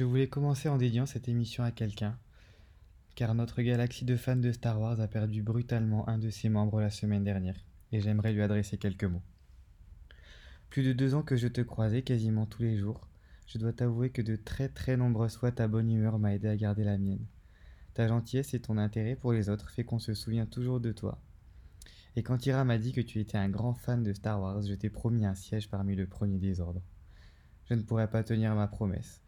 Je voulais commencer en dédiant cette émission à quelqu'un, car notre galaxie de fans de Star Wars a perdu brutalement un de ses membres la semaine dernière, et j'aimerais lui adresser quelques mots. Plus de deux ans que je te croisais quasiment tous les jours, je dois t'avouer que de très très nombreuses fois ta bonne humeur m'a aidé à garder la mienne. Ta gentillesse et ton intérêt pour les autres fait qu'on se souvient toujours de toi. Et quand Ira m'a dit que tu étais un grand fan de Star Wars, je t'ai promis un siège parmi le premier désordre. Je ne pourrais pas tenir ma promesse.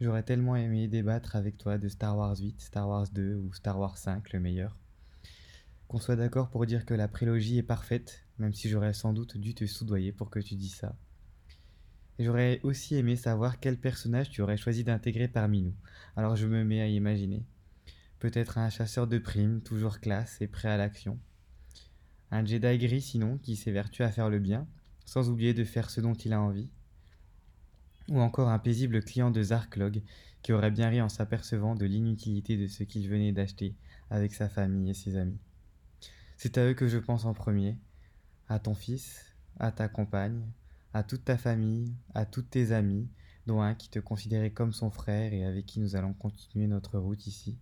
J'aurais tellement aimé débattre avec toi de Star Wars 8, Star Wars 2 ou Star Wars 5, le meilleur. Qu'on soit d'accord pour dire que la prélogie est parfaite, même si j'aurais sans doute dû te soudoyer pour que tu dis ça. J'aurais aussi aimé savoir quel personnage tu aurais choisi d'intégrer parmi nous. Alors je me mets à imaginer. Peut-être un chasseur de primes, toujours classe et prêt à l'action. Un Jedi gris sinon, qui s'évertue à faire le bien, sans oublier de faire ce dont il a envie. Ou encore un paisible client de Zarklog, qui aurait bien ri en s'apercevant de l'inutilité de ce qu'il venait d'acheter avec sa famille et ses amis. C'est à eux que je pense en premier, à ton fils, à ta compagne, à toute ta famille, à toutes tes amis, dont un qui te considérait comme son frère et avec qui nous allons continuer notre route ici.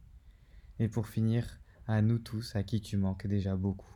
Et pour finir, à nous tous à qui tu manques déjà beaucoup.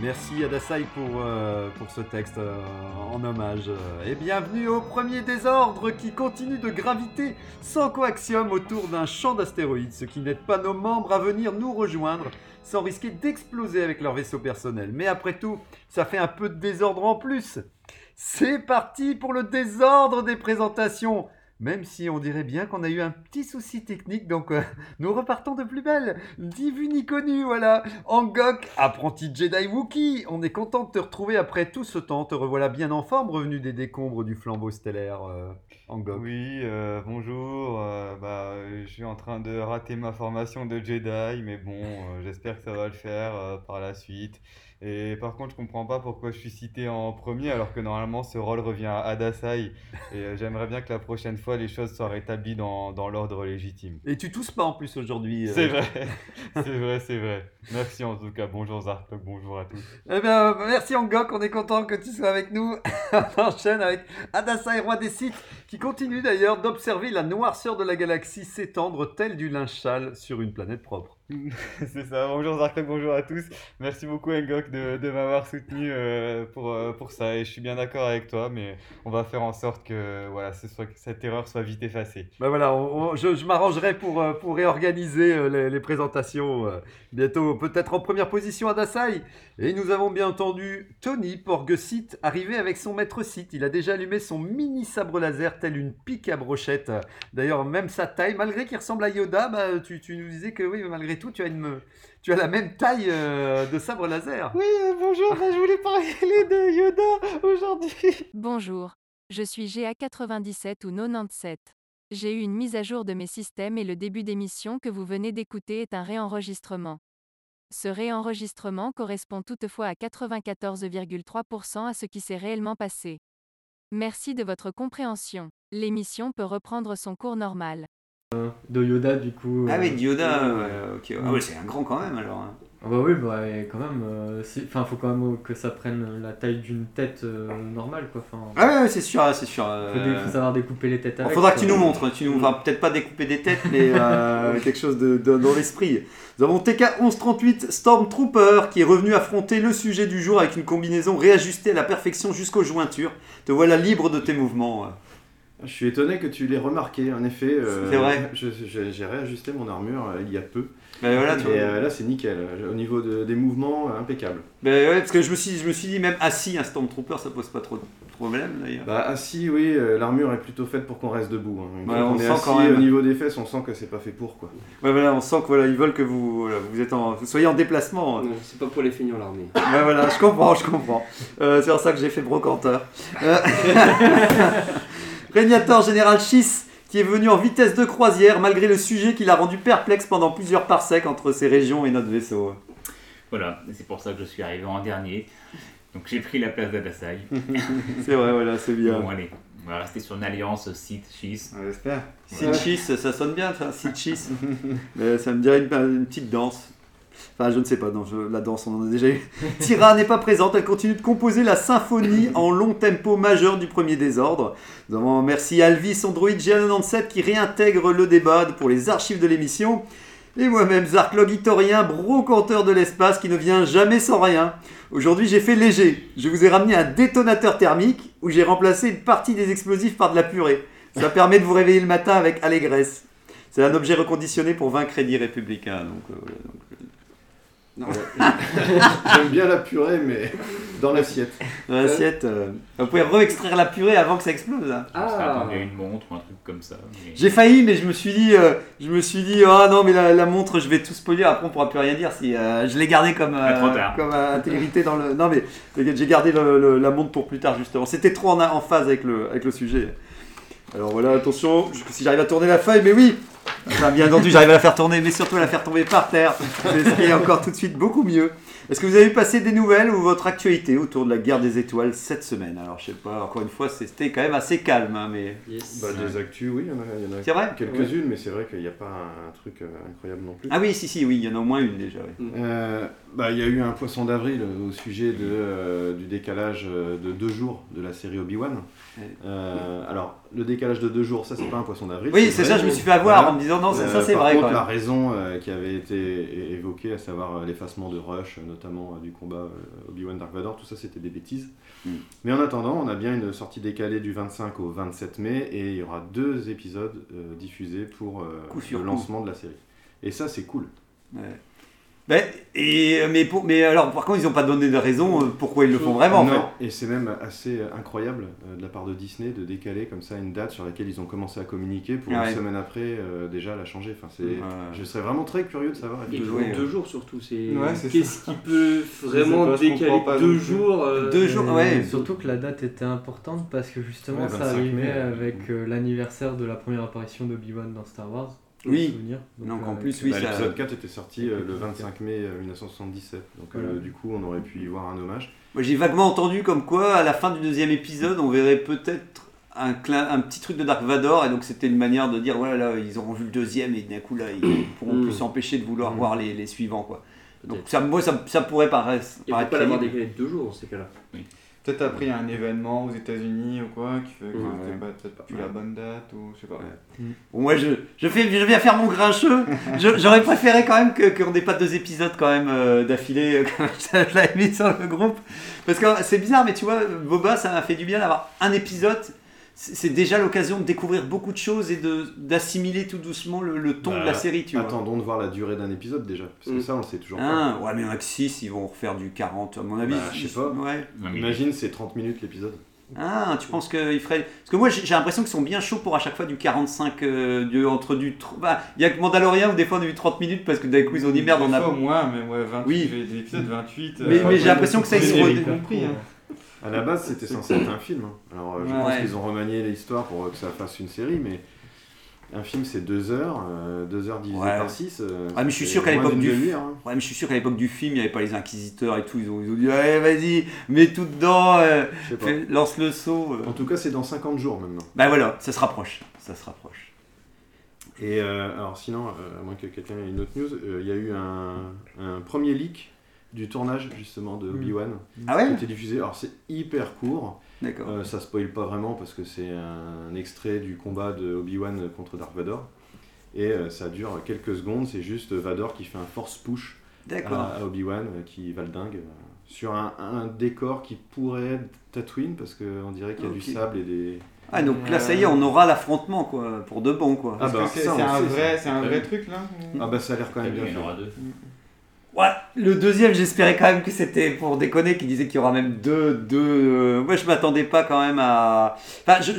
Merci Adasai pour, euh, pour ce texte euh, en hommage. Et bienvenue au premier désordre qui continue de graviter sans coaxium autour d'un champ d'astéroïdes, ce qui n'aide pas nos membres à venir nous rejoindre sans risquer d'exploser avec leur vaisseau personnel. Mais après tout, ça fait un peu de désordre en plus. C'est parti pour le désordre des présentations même si on dirait bien qu'on a eu un petit souci technique, donc euh, nous repartons de plus belle. Ni ni connu, voilà. Angok, apprenti Jedi Wookie, on est content de te retrouver après tout ce temps. Te revoilà bien en forme, revenu des décombres du flambeau stellaire, euh, Angok. Oui, euh, bonjour. bah, je suis en train de rater ma formation de Jedi, mais bon, j'espère que ça va le faire par la suite. Et par contre, je comprends pas pourquoi je suis cité en premier alors que normalement ce rôle revient à Adasai. Et euh, j'aimerais bien que la prochaine fois les choses soient rétablies dans, dans l'ordre légitime. Et tu tousses pas en plus aujourd'hui. euh. C'est vrai, c'est vrai, c'est vrai. Merci en tout cas. Bonjour Zartok, bonjour à tous. Eh bien, merci Angok, on est content que tu sois avec nous. on enchaîne avec Adasai, roi des Sith, qui continue d'ailleurs d'observer la noirceur de la galaxie s'étendre telle du linge sale sur une planète propre. C'est ça, bonjour Zartok, bonjour à tous. Merci beaucoup Engok de, de m'avoir soutenu euh, pour, euh, pour ça et je suis bien d'accord avec toi, mais on va faire en sorte que, voilà, cette erreur soit vite effacée. Ben voilà, je, je m'arrangerai pour, euh, pour réorganiser les, présentations bientôt, peut-être en première position à Dasai. Et nous avons bien entendu Tony Porgesit arriver avec son maître Sith. Il a déjà allumé son mini sabre laser tel une pique à brochette. D'ailleurs, même sa taille, malgré qu'il ressemble à Yoda, bah, tu, tu nous disais que oui, mais malgré tout, tu as, une, tu as la même taille euh, de sabre laser. Oui, euh, bonjour, bah, je voulais parler de Yoda aujourd'hui. Bonjour, je suis GA97 ou 97. J'ai eu une mise à jour de mes systèmes et le début d'émission que vous venez d'écouter est un réenregistrement. Ce réenregistrement correspond toutefois à 94,3% à ce qui s'est réellement passé. Merci de votre compréhension. L'émission peut reprendre son cours normal. De Yoda du coup. Ah euh, oui, Yoda, euh, ouais, ok. Ah ouais, c'est un grand quand même alors. hein. Ah bah oui, bah et quand même, euh, enfin faut quand même que ça prenne la taille d'une tête euh, normale quoi. Enfin, Ah ouais, ouais, c'est sûr, c'est sûr. euh, faut, dé- faut savoir découper les têtes avec. faudra que quoi. tu nous montres. Tu nous, enfin, peut-être pas découper des têtes, mais euh, quelque chose de, de- dans l'esprit. Nous avons TK 1138 Stormtrooper qui est revenu affronter le sujet du jour avec une combinaison réajustée à la perfection jusqu'aux jointures. Te voilà libre de tes mouvements. Je suis étonné que tu l'aies remarqué, en effet. euh, C'est vrai. J'ai réajusté mon armure euh, il y a peu. Ben voilà, tu Et euh, là, c'est nickel. Au niveau de- des mouvements, euh, impeccable. Ben ouais, parce que je me suis, je me suis dit, même assis, un Stormtrooper, ça pose pas trop de problème d'ailleurs. Bah, assis, oui, euh, l'armure est plutôt faite pour qu'on reste debout. hein. Ouais, on est sent assis, quand même. au niveau des fesses, on sent que c'est pas fait pour, quoi. Ouais, voilà, on sent que voilà, ils veulent que vous, voilà, vous êtes en, vous soyez en déplacement. Non, c'est pas pour les feignants l'armée. Ouais, voilà, je comprends, je comprends. Euh, c'est pour ça que j'ai fait brocanteur. Régnator Général Schiss, qui est venu en vitesse de croisière malgré le sujet qui l'a rendu perplexe pendant plusieurs parsecs entre ces régions et notre vaisseau. Voilà, c'est pour ça que je suis arrivé en dernier. Donc j'ai pris la place d'Adasai. C'est vrai, voilà, c'est bien. Bon, allez, on va rester sur une alliance Sith-Schiss. On l'espère. Sitchis, ça sonne bien, ça, Sitchis. Mais ça me dirait une, une petite danse. Enfin, je ne sais pas, non, je- la danse, on en a déjà eu. Tyra n'est pas présente, elle continue de composer la symphonie en long tempo majeur du premier désordre. Nous avons merci Alvis Android G97 qui réintègre le débat pour les archives de l'émission. Et moi-même, Zarklog Itorien, brocanteur de l'espace qui ne vient jamais sans rien. Aujourd'hui, j'ai fait léger. Je vous ai ramené un détonateur thermique où j'ai remplacé une partie des explosifs par de la purée. Ça permet de vous réveiller le matin avec allégresse. C'est un objet reconditionné pour 20 crédits républicains. Donc, euh, donc. J'aime bien la purée, mais dans l'assiette. Dans l'assiette, euh, vous pouvez re-extraire la purée avant que ça explose. hein. À une montre ou un truc comme ça. mais- J'ai failli, mais je me suis dit, euh, je me suis dit, ah non, mais la, la montre, je vais tout spoiler. Après, on pourra plus rien dire. Si euh, je l'ai gardé comme, Ah, euh, comme euh, intégrité dans le. Non, mais j'ai gardé le- le- la montre pour plus tard justement. C'était trop en, en phase avec le, avec le sujet. Alors voilà, attention, je- si j'arrive à tourner la feuille, mais oui. Enfin, bien entendu, j'arrive à la faire tourner, mais surtout à la faire tomber par terre. C'est ce qui est encore tout de suite beaucoup mieux. Est-ce que vous avez vu passer des nouvelles ou votre actualité autour de la guerre des étoiles cette semaine? Alors, je sais pas, encore une fois, c'était quand même assez calme, hein, mais. Bah, des actus, oui, il y en a, y en a C'est vrai? quelques-unes, mais c'est vrai qu'il n'y a pas un, un truc euh, incroyable non plus. Ah oui, si, si, oui, il y en a au moins une déjà. oui. Euh, bah, il y a eu un poisson d'avril euh, au sujet de, euh, du décalage euh, de deux jours de la série Obi-Wan. Euh, alors, le décalage de deux jours, ça c'est pas un poisson d'avril. Oui, c'est ça, je me suis fait avoir en me disant, non, ça- ça, c'est par vrai, Contre, quand même. la raison euh, qui avait été évoquée, à savoir euh, l'effacement de Rush, euh, notamment euh, du combat euh, Obi-Wan Dark Vador, tout ça c'était des bêtises. Mm. Mais en attendant, on a bien une sortie décalée du 25 au 27 mai et il y aura deux épisodes euh, diffusés pour euh, le coup. lancement de la série. Et ça c'est cool. Ouais. Ben, et, mais, pour, mais alors, par contre, ils n'ont pas donné de raison euh, pourquoi ils le font vraiment, en Non, fait. et c'est même assez incroyable euh, de la part de Disney de décaler comme ça une date sur laquelle ils ont commencé à communiquer pour Ah une ouais. semaine après euh, déjà la changer. Enfin, c'est, Ouais. Je serais vraiment très curieux de savoir. Et pour deux jours surtout, c'est. Ouais, c'est Qu'est-ce ça. qui peut vraiment pas, décaler pas deux jours euh, Deux jours, ouais. Surtout que la date était importante parce que justement Ouais, ça 25 arrivait mai, euh, avec euh, l'anniversaire de la première apparition d'Obi-Wan dans Star Wars. Oui. souvenir. Donc, en euh, plus, oui, Bah, ça- L'épisode 4 était sorti euh, le 25 mai euh, 1977. Donc euh, Voilà. du coup, on aurait pu y voir un hommage. Moi, j'ai vaguement entendu comme quoi, à la fin du deuxième épisode, on verrait peut-être un, clin- un petit truc de Dark Vador, et donc c'était une manière de dire, voilà, là, ils auront vu le deuxième, et d'un coup, là, ils pourront Mm. plus s'empêcher de vouloir Mm. voir les, les suivants, quoi. Donc, ça, moi, ça, ça pourrait paraître. Et paraître pourquoi l'avoir crédible. décalé de deux jours dans ces cas-là? Peut-être après il y a un événement aux États-Unis ou quoi qui fait que Ouais. c'était pas peut-être plus la bonne date ou je sais pas. Bon, moi, je, je, fais, je viens faire mon grincheux. J'aurais préféré quand même qu'on n'ait pas deux épisodes quand même euh, d'affilée, euh, comme je l'avais mis sur le groupe. Parce que c'est bizarre, mais tu vois, Boba, ça m'a fait du bien d'avoir un épisode. C'est déjà l'occasion de découvrir beaucoup de choses et de- d'assimiler tout doucement le, le ton de la Bah, série, tu vois. Attendons de voir la durée d'un épisode déjà. Parce que Mm. ça, on le sait toujours Ah, pas. ouais, mais que 6, ils vont refaire du 40, à mon avis. Bah, je sais pas. Ouais. Imagine, c'est 30 minutes l'épisode. Ah, tu penses qu'ils feraient. Parce que moi, j'ai l'impression qu'ils sont bien chauds pour à chaque fois du 45, euh, du- entre du. bah, Il y a que Mandalorian où des fois on a eu 30 minutes parce que d'un coup ils ont dit merde, on Des a. fois, au moins, mais ouais, 28, Oui. j'ai des épisodes 28. Mais- mais j'ai l'impression que ça, ils redé- compris. Hein. À la base, c'était censé être un film. hein. Alors, euh, je Ouais. pense qu'ils ont remanié l'histoire pour euh, que ça fasse une série, mais un film, c'est deux heures. euh, deux heures divisé Ouais. par six. euh, Ah, mais je suis sûr qu'à l'époque du. hein. Ouais, mais je suis sûr qu'à l'époque du film, il n'y avait pas les inquisiteurs et tout. Ils ont, ils ont dit, allez, vas-y, mets tout dedans, euh, fais- lance le saut. En tout cas, c'est dans 50 jours maintenant. Bah voilà, ça se rapproche. Ça se rapproche. Et alors, sinon, à moins que quelqu'un ait une autre news, il y a eu un, un premier leak du tournage justement de Obi-Wan Ah ouais qui a été diffusé. Alors, c'est hyper court. D'accord. Euh, ça spoil pas vraiment parce que c'est un extrait du combat de Obi-Wan contre Dark Vador. Et euh, ça dure quelques secondes, c'est juste Vador qui fait un force push à, à Obi-Wan euh, qui va le dingue euh, sur un, un décor qui pourrait être Tatooine parce qu'on dirait qu'il y a du sable et des, Ah, donc là, ça y est, on aura l'affrontement, quoi, pour de bon, quoi. Ah bah, c'est un vrai, un Ah vrai truc là Ah bah ça a l'air quand même bien Il y en aura deux. Ouais, le deuxième, j'espérais quand même que c'était pour déconner, qu'il disait qu'il y aura même deux. deux euh, Ouais, je m'attendais pas quand même à. Enfin, je,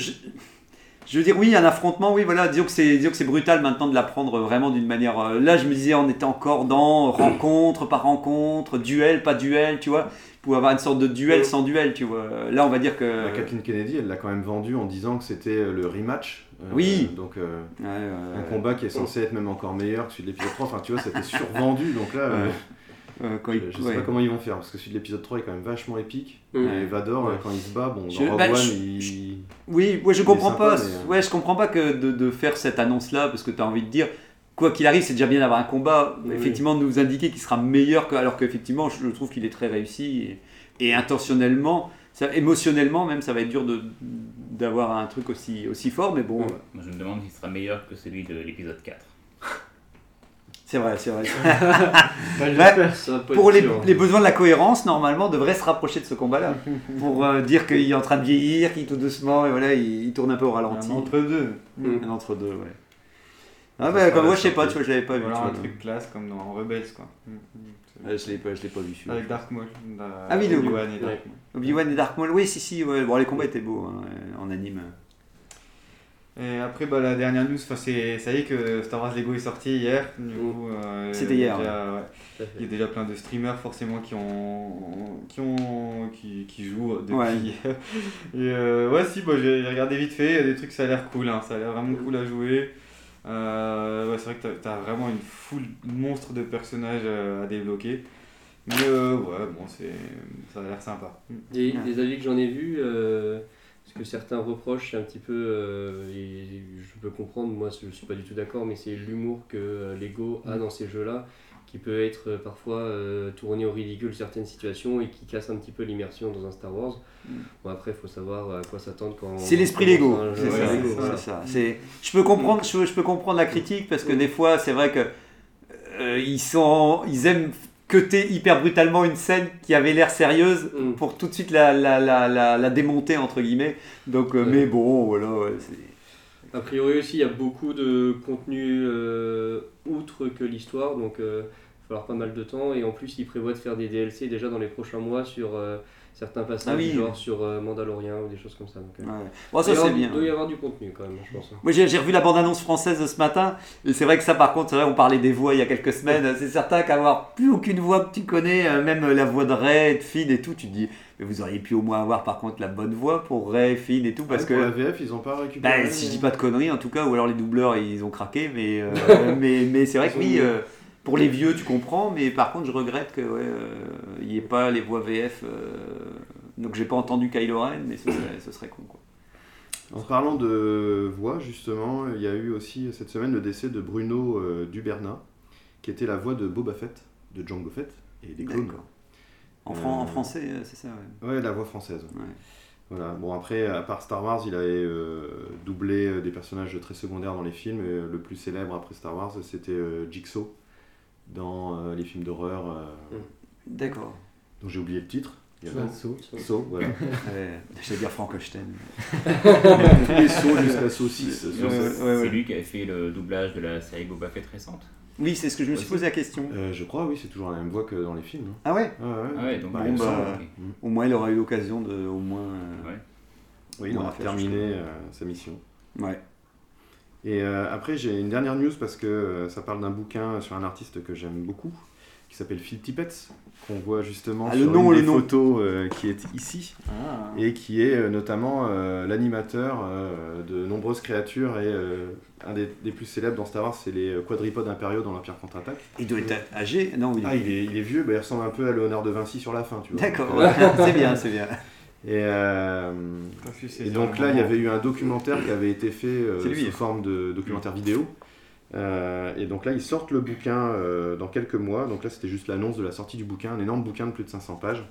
je, veux dire, oui, un affrontement, oui, voilà, disons que c'est, disons que c'est brutal maintenant de l'apprendre vraiment d'une manière. euh, Là, je me disais, on était encore dans rencontre par rencontre, duel, pas duel, tu vois. Pour avoir une sorte de duel sans duel, tu vois. Là, on va dire que. La Kathleen Kennedy, elle l'a quand même vendu en disant que c'était euh, le rematch. Euh, Oui. Donc euh, Ouais, ouais, un ouais. combat qui est censé être même encore meilleur que celui de l'épisode 3. Enfin, tu vois, c'était survendu. Donc là, euh, Ouais. Euh, quand je, il- je sais ouais. pas comment ils vont faire parce que celui de l'épisode 3 est quand même vachement épique. Ouais. Et Vador, Ouais. quand il se bat, bon, dans Je- Rogue bah, One, je- il. Oui, ouais, je comprends sympa, pas. mais, Ouais, je comprends pas que de, de faire cette annonce-là, parce que tu as envie de dire, quoi qu'il arrive, c'est déjà bien d'avoir un combat. Oui. Effectivement, de nous indiquer qu'il sera meilleur, que, alors qu'effectivement, je trouve qu'il est très réussi et, et intentionnellement, ça, émotionnellement même, ça va être dur de d'avoir un truc aussi aussi fort, mais bon, euh, Moi, je me demande s'il sera meilleur que celui de l'épisode 4. c'est vrai, c'est vrai. Ouais, pas pour être les, besoins de la cohérence, normalement, devrait se rapprocher de ce combat-là pour euh, dire qu'il est en train de vieillir, qu'il tout doucement, et voilà, il, il tourne un peu au ralenti. Un entre-deux. Mm. Un entre deux, ouais. Ah bah comme moi je sais pas, tu vois, je l'avais pas vu. Voilà un truc classe comme dans Rebels quoi. Mm, mm. Ouais, je l'ai pas, je l'ai pas vu celui-là. Avec Dark Maul. da- Ah oui, le- Obi-Wan et Dark. Maul. Obi-Wan et Dark Maul, oui, si, si, ouais. bon, les combats étaient beaux hein, en anime. Et après, bah, la dernière news, c'est, ça y est que Star Wars Lego est sorti hier. Coup, euh, C'était hier, déjà- ouais. Il y a déjà plein de streamers forcément qui ont, qui ont, qui, qui jouent depuis. Ouais. Et euh, ouais, si, bah, j'ai, j'ai regardé vite fait. Il y a des trucs, ça a l'air cool. hein, ça a l'air vraiment cool à jouer. Euh, ouais, c'est vrai que t'as, t'as vraiment une foule monstre de personnages euh, à débloquer. Mais euh, ouais, bon, c'est, ça a l'air sympa. Des, des avis que j'en ai vus, euh, ce que certains reprochent, c'est un petit peu, euh, et je peux comprendre, moi je suis pas du tout d'accord, mais c'est l'humour que Lego a Mm. dans ces jeux-là, qui peut être euh, parfois euh, tourné au ridicule certaines situations et qui casse un petit peu l'immersion dans un Star Wars. Mm. Bon après, il faut savoir à quoi s'attendre quand. C'est on l'esprit Lego, c'est ça, Lego, voilà. ça. Je peux comprendre, je, je peux comprendre la critique parce que des fois, c'est vrai que euh, ils sont, ils aiment cutter hyper brutalement une scène qui avait l'air sérieuse Mm. pour tout de suite la, la, la, la, la démonter entre guillemets. Donc, euh, Ouais. mais bon, voilà, ouais, A priori aussi, il y a beaucoup de contenu euh, outre que l'histoire, donc il va falloir pas mal de temps. Et en plus, ils prévoient de faire des DLC déjà dans les prochains mois sur euh, certains passages, Ah oui. genre sur euh, Mandalorian ou des choses comme ça. Donc, euh, Ouais. Bon, ça, il doit y c'est avoir- bien. Il doit y avoir du contenu quand même, je pense. Moi j'ai j'ai revu la bande-annonce française de ce matin, et c'est vrai que ça par contre, c'est vrai, on parlait des voix il y a quelques semaines, c'est certain qu'avoir plus aucune voix que tu connais, euh, même la voix de Ray, de Finn et tout, tu te dis, mais vous auriez pu au moins avoir par contre la bonne voix pour Ray, Finn et tout, parce Ah, que... pour la VF, ils ont pas récupéré. Bah, si je dis pas de conneries en tout cas, ou alors les doubleurs ils ont craqué, mais, euh, mais, mais c'est vrai que oui, euh, pour les vieux tu comprends, mais par contre je regrette qu'il ouais, euh, n'y ait pas les voix VF, euh, donc j'ai pas entendu Kylo Ren, mais ce serait, ce serait con quoi. En parlant de voix, justement, il y a eu aussi cette semaine le décès de Bruno euh, Dubernat, qui était la voix de Boba Fett, de Django Fett et des clones. En, fran- en français, euh, c'est ça, ouais. Ouais, la voix française. Ouais. Voilà. Bon, après, à part Star Wars, il avait euh, doublé euh, des personnages très secondaires dans les films. Et, euh, le plus célèbre après Star Wars, c'était euh, Jigsaw dans euh, les films d'horreur. euh, D'accord. dont j'ai oublié le titre. Il y a Saw. Saw, voilà. J'allais dire Frankenstein. Tous les sauts jusqu'à saucisse. C'est lui qui avait fait le doublage de la série Boba Fett récente. Oui, c'est ce que je me suis posé la question. Euh, je crois, oui, c'est toujours la même voix que dans les films. hein. Ah ouais Ah ouais, Ah ouais, donc Bah, bon, bah. Mm. Au moins, il aura eu l'occasion de, au moins. euh, Ouais. Oui, il aura terminé euh, sa mission. Ouais. Et euh, après, j'ai une dernière news parce que euh, ça parle d'un bouquin sur un artiste que j'aime beaucoup, qui s'appelle Phil Tippett, qu'on voit justement Ah, le sur nom, une des nom. photos euh, qui est ici, Ah. et qui est notamment l'animateur de nombreuses créatures, et un des, des plus célèbres dans Star Wars, c'est les quadripodes impériaux dans l'Empire contre-attaque. Il doit être âgé Non. Ah, il est, il est vieux, bah, il ressemble un peu à Léonard de Vinci sur la fin, tu vois. D'accord, c'est bien, c'est bien. Et, euh, et donc là, il y avait eu un documentaire qui avait été fait euh, lui. sous forme de documentaire vidéo. Euh, et donc là, ils sortent le bouquin dans quelques mois. Donc là, c'était juste l'annonce de la sortie du bouquin, un énorme bouquin de plus de 500 pages.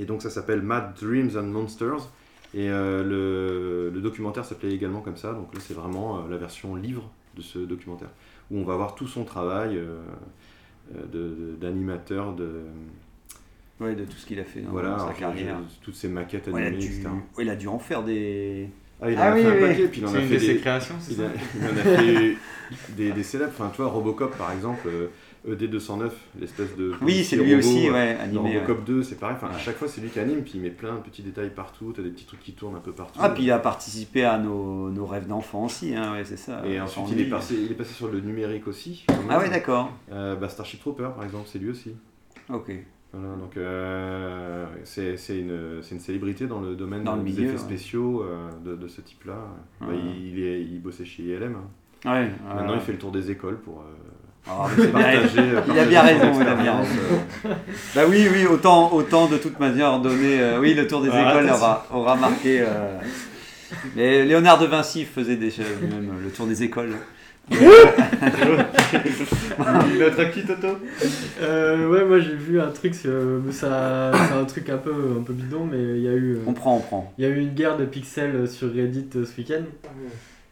Et donc ça s'appelle Mad Dreams and Monsters. Et le, le documentaire s'appelait également comme ça. Donc là, c'est vraiment la version livre de ce documentaire, où on va voir tout son travail d'animateur, de, Ouais, de tout ce qu'il a fait dans voilà, sa carrière. je- toutes ces maquettes Ouais, il, a animées, dû, etc. ouais, il a dû en faire des. Ah, il en Ah a oui, fait un oui. paquet, puis il en C'est a une fait de ses des... créations, c'est il, a- il en a fait des, des célèbres. Enfin, tu vois, Robocop, par exemple, euh, ED209, l'espèce de... Oui, c'est lui robot, aussi, euh, ouais, dans animé, Robocop 2, c'est pareil. Enfin, à chaque fois, c'est lui qui anime, puis il met plein de petits détails partout. T'as des petits trucs qui tournent un peu partout. Ah, puis il a participé à nos, nos rêves d'enfants aussi, hein, ouais, c'est ça. Et Sans ensuite, il est, passé, il est passé sur le numérique aussi. Ah ouais, d'accord. Euh, bah, Starship Trooper, par exemple, c'est lui aussi. Ok. Voilà, donc euh, c'est une, une célébrité dans le domaine Dans le des effets ouais. spéciaux euh, de, de ce type-là. Bah, il, est, il bossait chez ILM. hein. Ouais, Maintenant, ouais. il fait le tour des écoles pour euh, Ah, bien, partager, il a partager bien son raison, il a bien raison. euh. Bah oui, oui, autant, autant de toute manière donner. euh, oui, le tour des Ah, écoles aura, aura marqué. euh, mais Léonard de Vinci faisait des, lui-même le tour des écoles. Notre actu Toto Euh, ouais, moi j'ai vu un truc, ça, c'est un truc un peu, un peu bidon, mais il y a eu. euh, On prend, on prend. Il y a eu une guerre de pixels sur Reddit euh, ce week-end.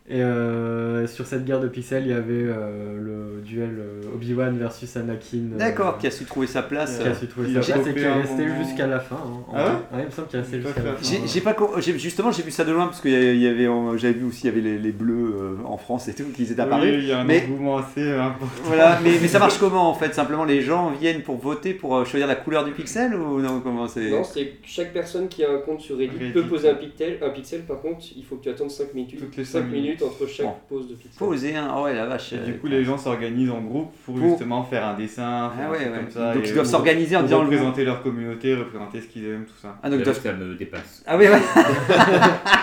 Et euh, sur cette guerre de pixels, il y avait euh, le duel euh, Obi-Wan versus Anakin. euh, D'accord, qui a su trouver sa place. Qui a su trouver sa a place et qui est resté moment. jusqu'à la fin. hein, en Ah vrai. ouais il me semble qu'il est resté jusqu'à la fin. J'ai j'ai pas justement j'ai vu ça de loin parce que il y avait j'avais vu aussi il y avait les, les bleus euh, en France et tout qui étaient apparus. Oui, il y a un mais engouement assez important. voilà, mais, mais ça marche comment en fait? Simplement les gens viennent pour voter pour choisir la couleur du pixel ou non comment c'est? Non, c'est que chaque personne qui a un compte sur Reddit, Reddit. peut poser un pixel. Un pixel, par contre, il faut que tu attendes 5 minutes, Toutes les 5 cinq minutes minutes. entre chaque Bon. pose de. Poser un, oh ouais la vache. Et euh, du coup, les gens s'organisent en groupe pour, Pour- justement faire un dessin, faire Ah ouais, ouais. comme ça. Donc ils doivent s'organiser en disant représenter leur communauté, représenter ce qu'ils aiment, tout ça. Ah, donc doivent- ça me dépasse. Ah oui, ouais.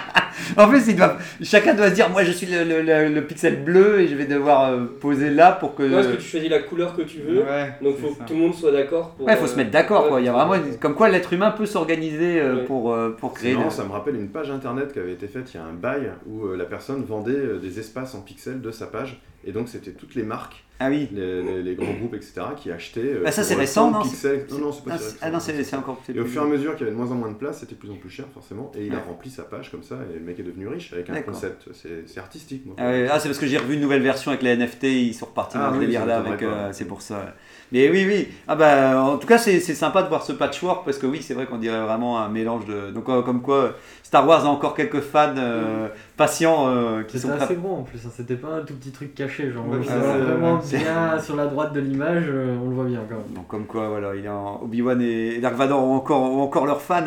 en plus, ils doivent, chacun doit se dire, moi je suis le, le- le- le pixel bleu et je vais devoir euh, poser là pour que. Non, parce que tu choisis la couleur que tu veux, Ouais, donc faut ça. que tout le monde soit d'accord. pour, Ouais, faut euh, se mettre d'accord quoi. Il y a faut- vraiment, comme quoi l'être humain peut s'organiser euh, Ouais. pour, euh, pour créer. de- ça me rappelle une page internet qui avait été faite il y a un bail où euh, la personne vendait des espaces en pixels de sa page. Et donc, c'était toutes les marques, Ah oui. les, les- les grands groupes, etc., qui achetaient. euh, Ah, ça, c'est le récent, 100 non pixels. Non, non, c'est pas ah, si ah non, c'est encore. Et au fur et à mesure qu'il y avait de moins en moins de place, c'était de plus en plus cher, forcément. Et il a rempli sa page comme ça, et le mec est devenu riche avec un concept. C'est artistique, moi. Ah, ah, c'est parce que j'ai revu une nouvelle version avec les NFT, ils sont repartis Ah dans oui, délire là c'est pour ça. Mais oui, oui. Ah bah, en tout cas, c'est c'est sympa de voir ce patchwork parce que oui, c'est vrai qu'on dirait vraiment un mélange de. Donc, euh, comme quoi, Star Wars a encore quelques fans euh, patients euh, qui C'était sont assez prêts. gros en plus, hein, c'était pas un tout petit truc caché, genre Ouais, on c'est le voit ça, vraiment bien sur la droite de l'image, euh, on le voit bien quand même. Donc comme quoi, voilà, il en... Obi-Wan et Dark Vador ont encore, ont encore leurs fans.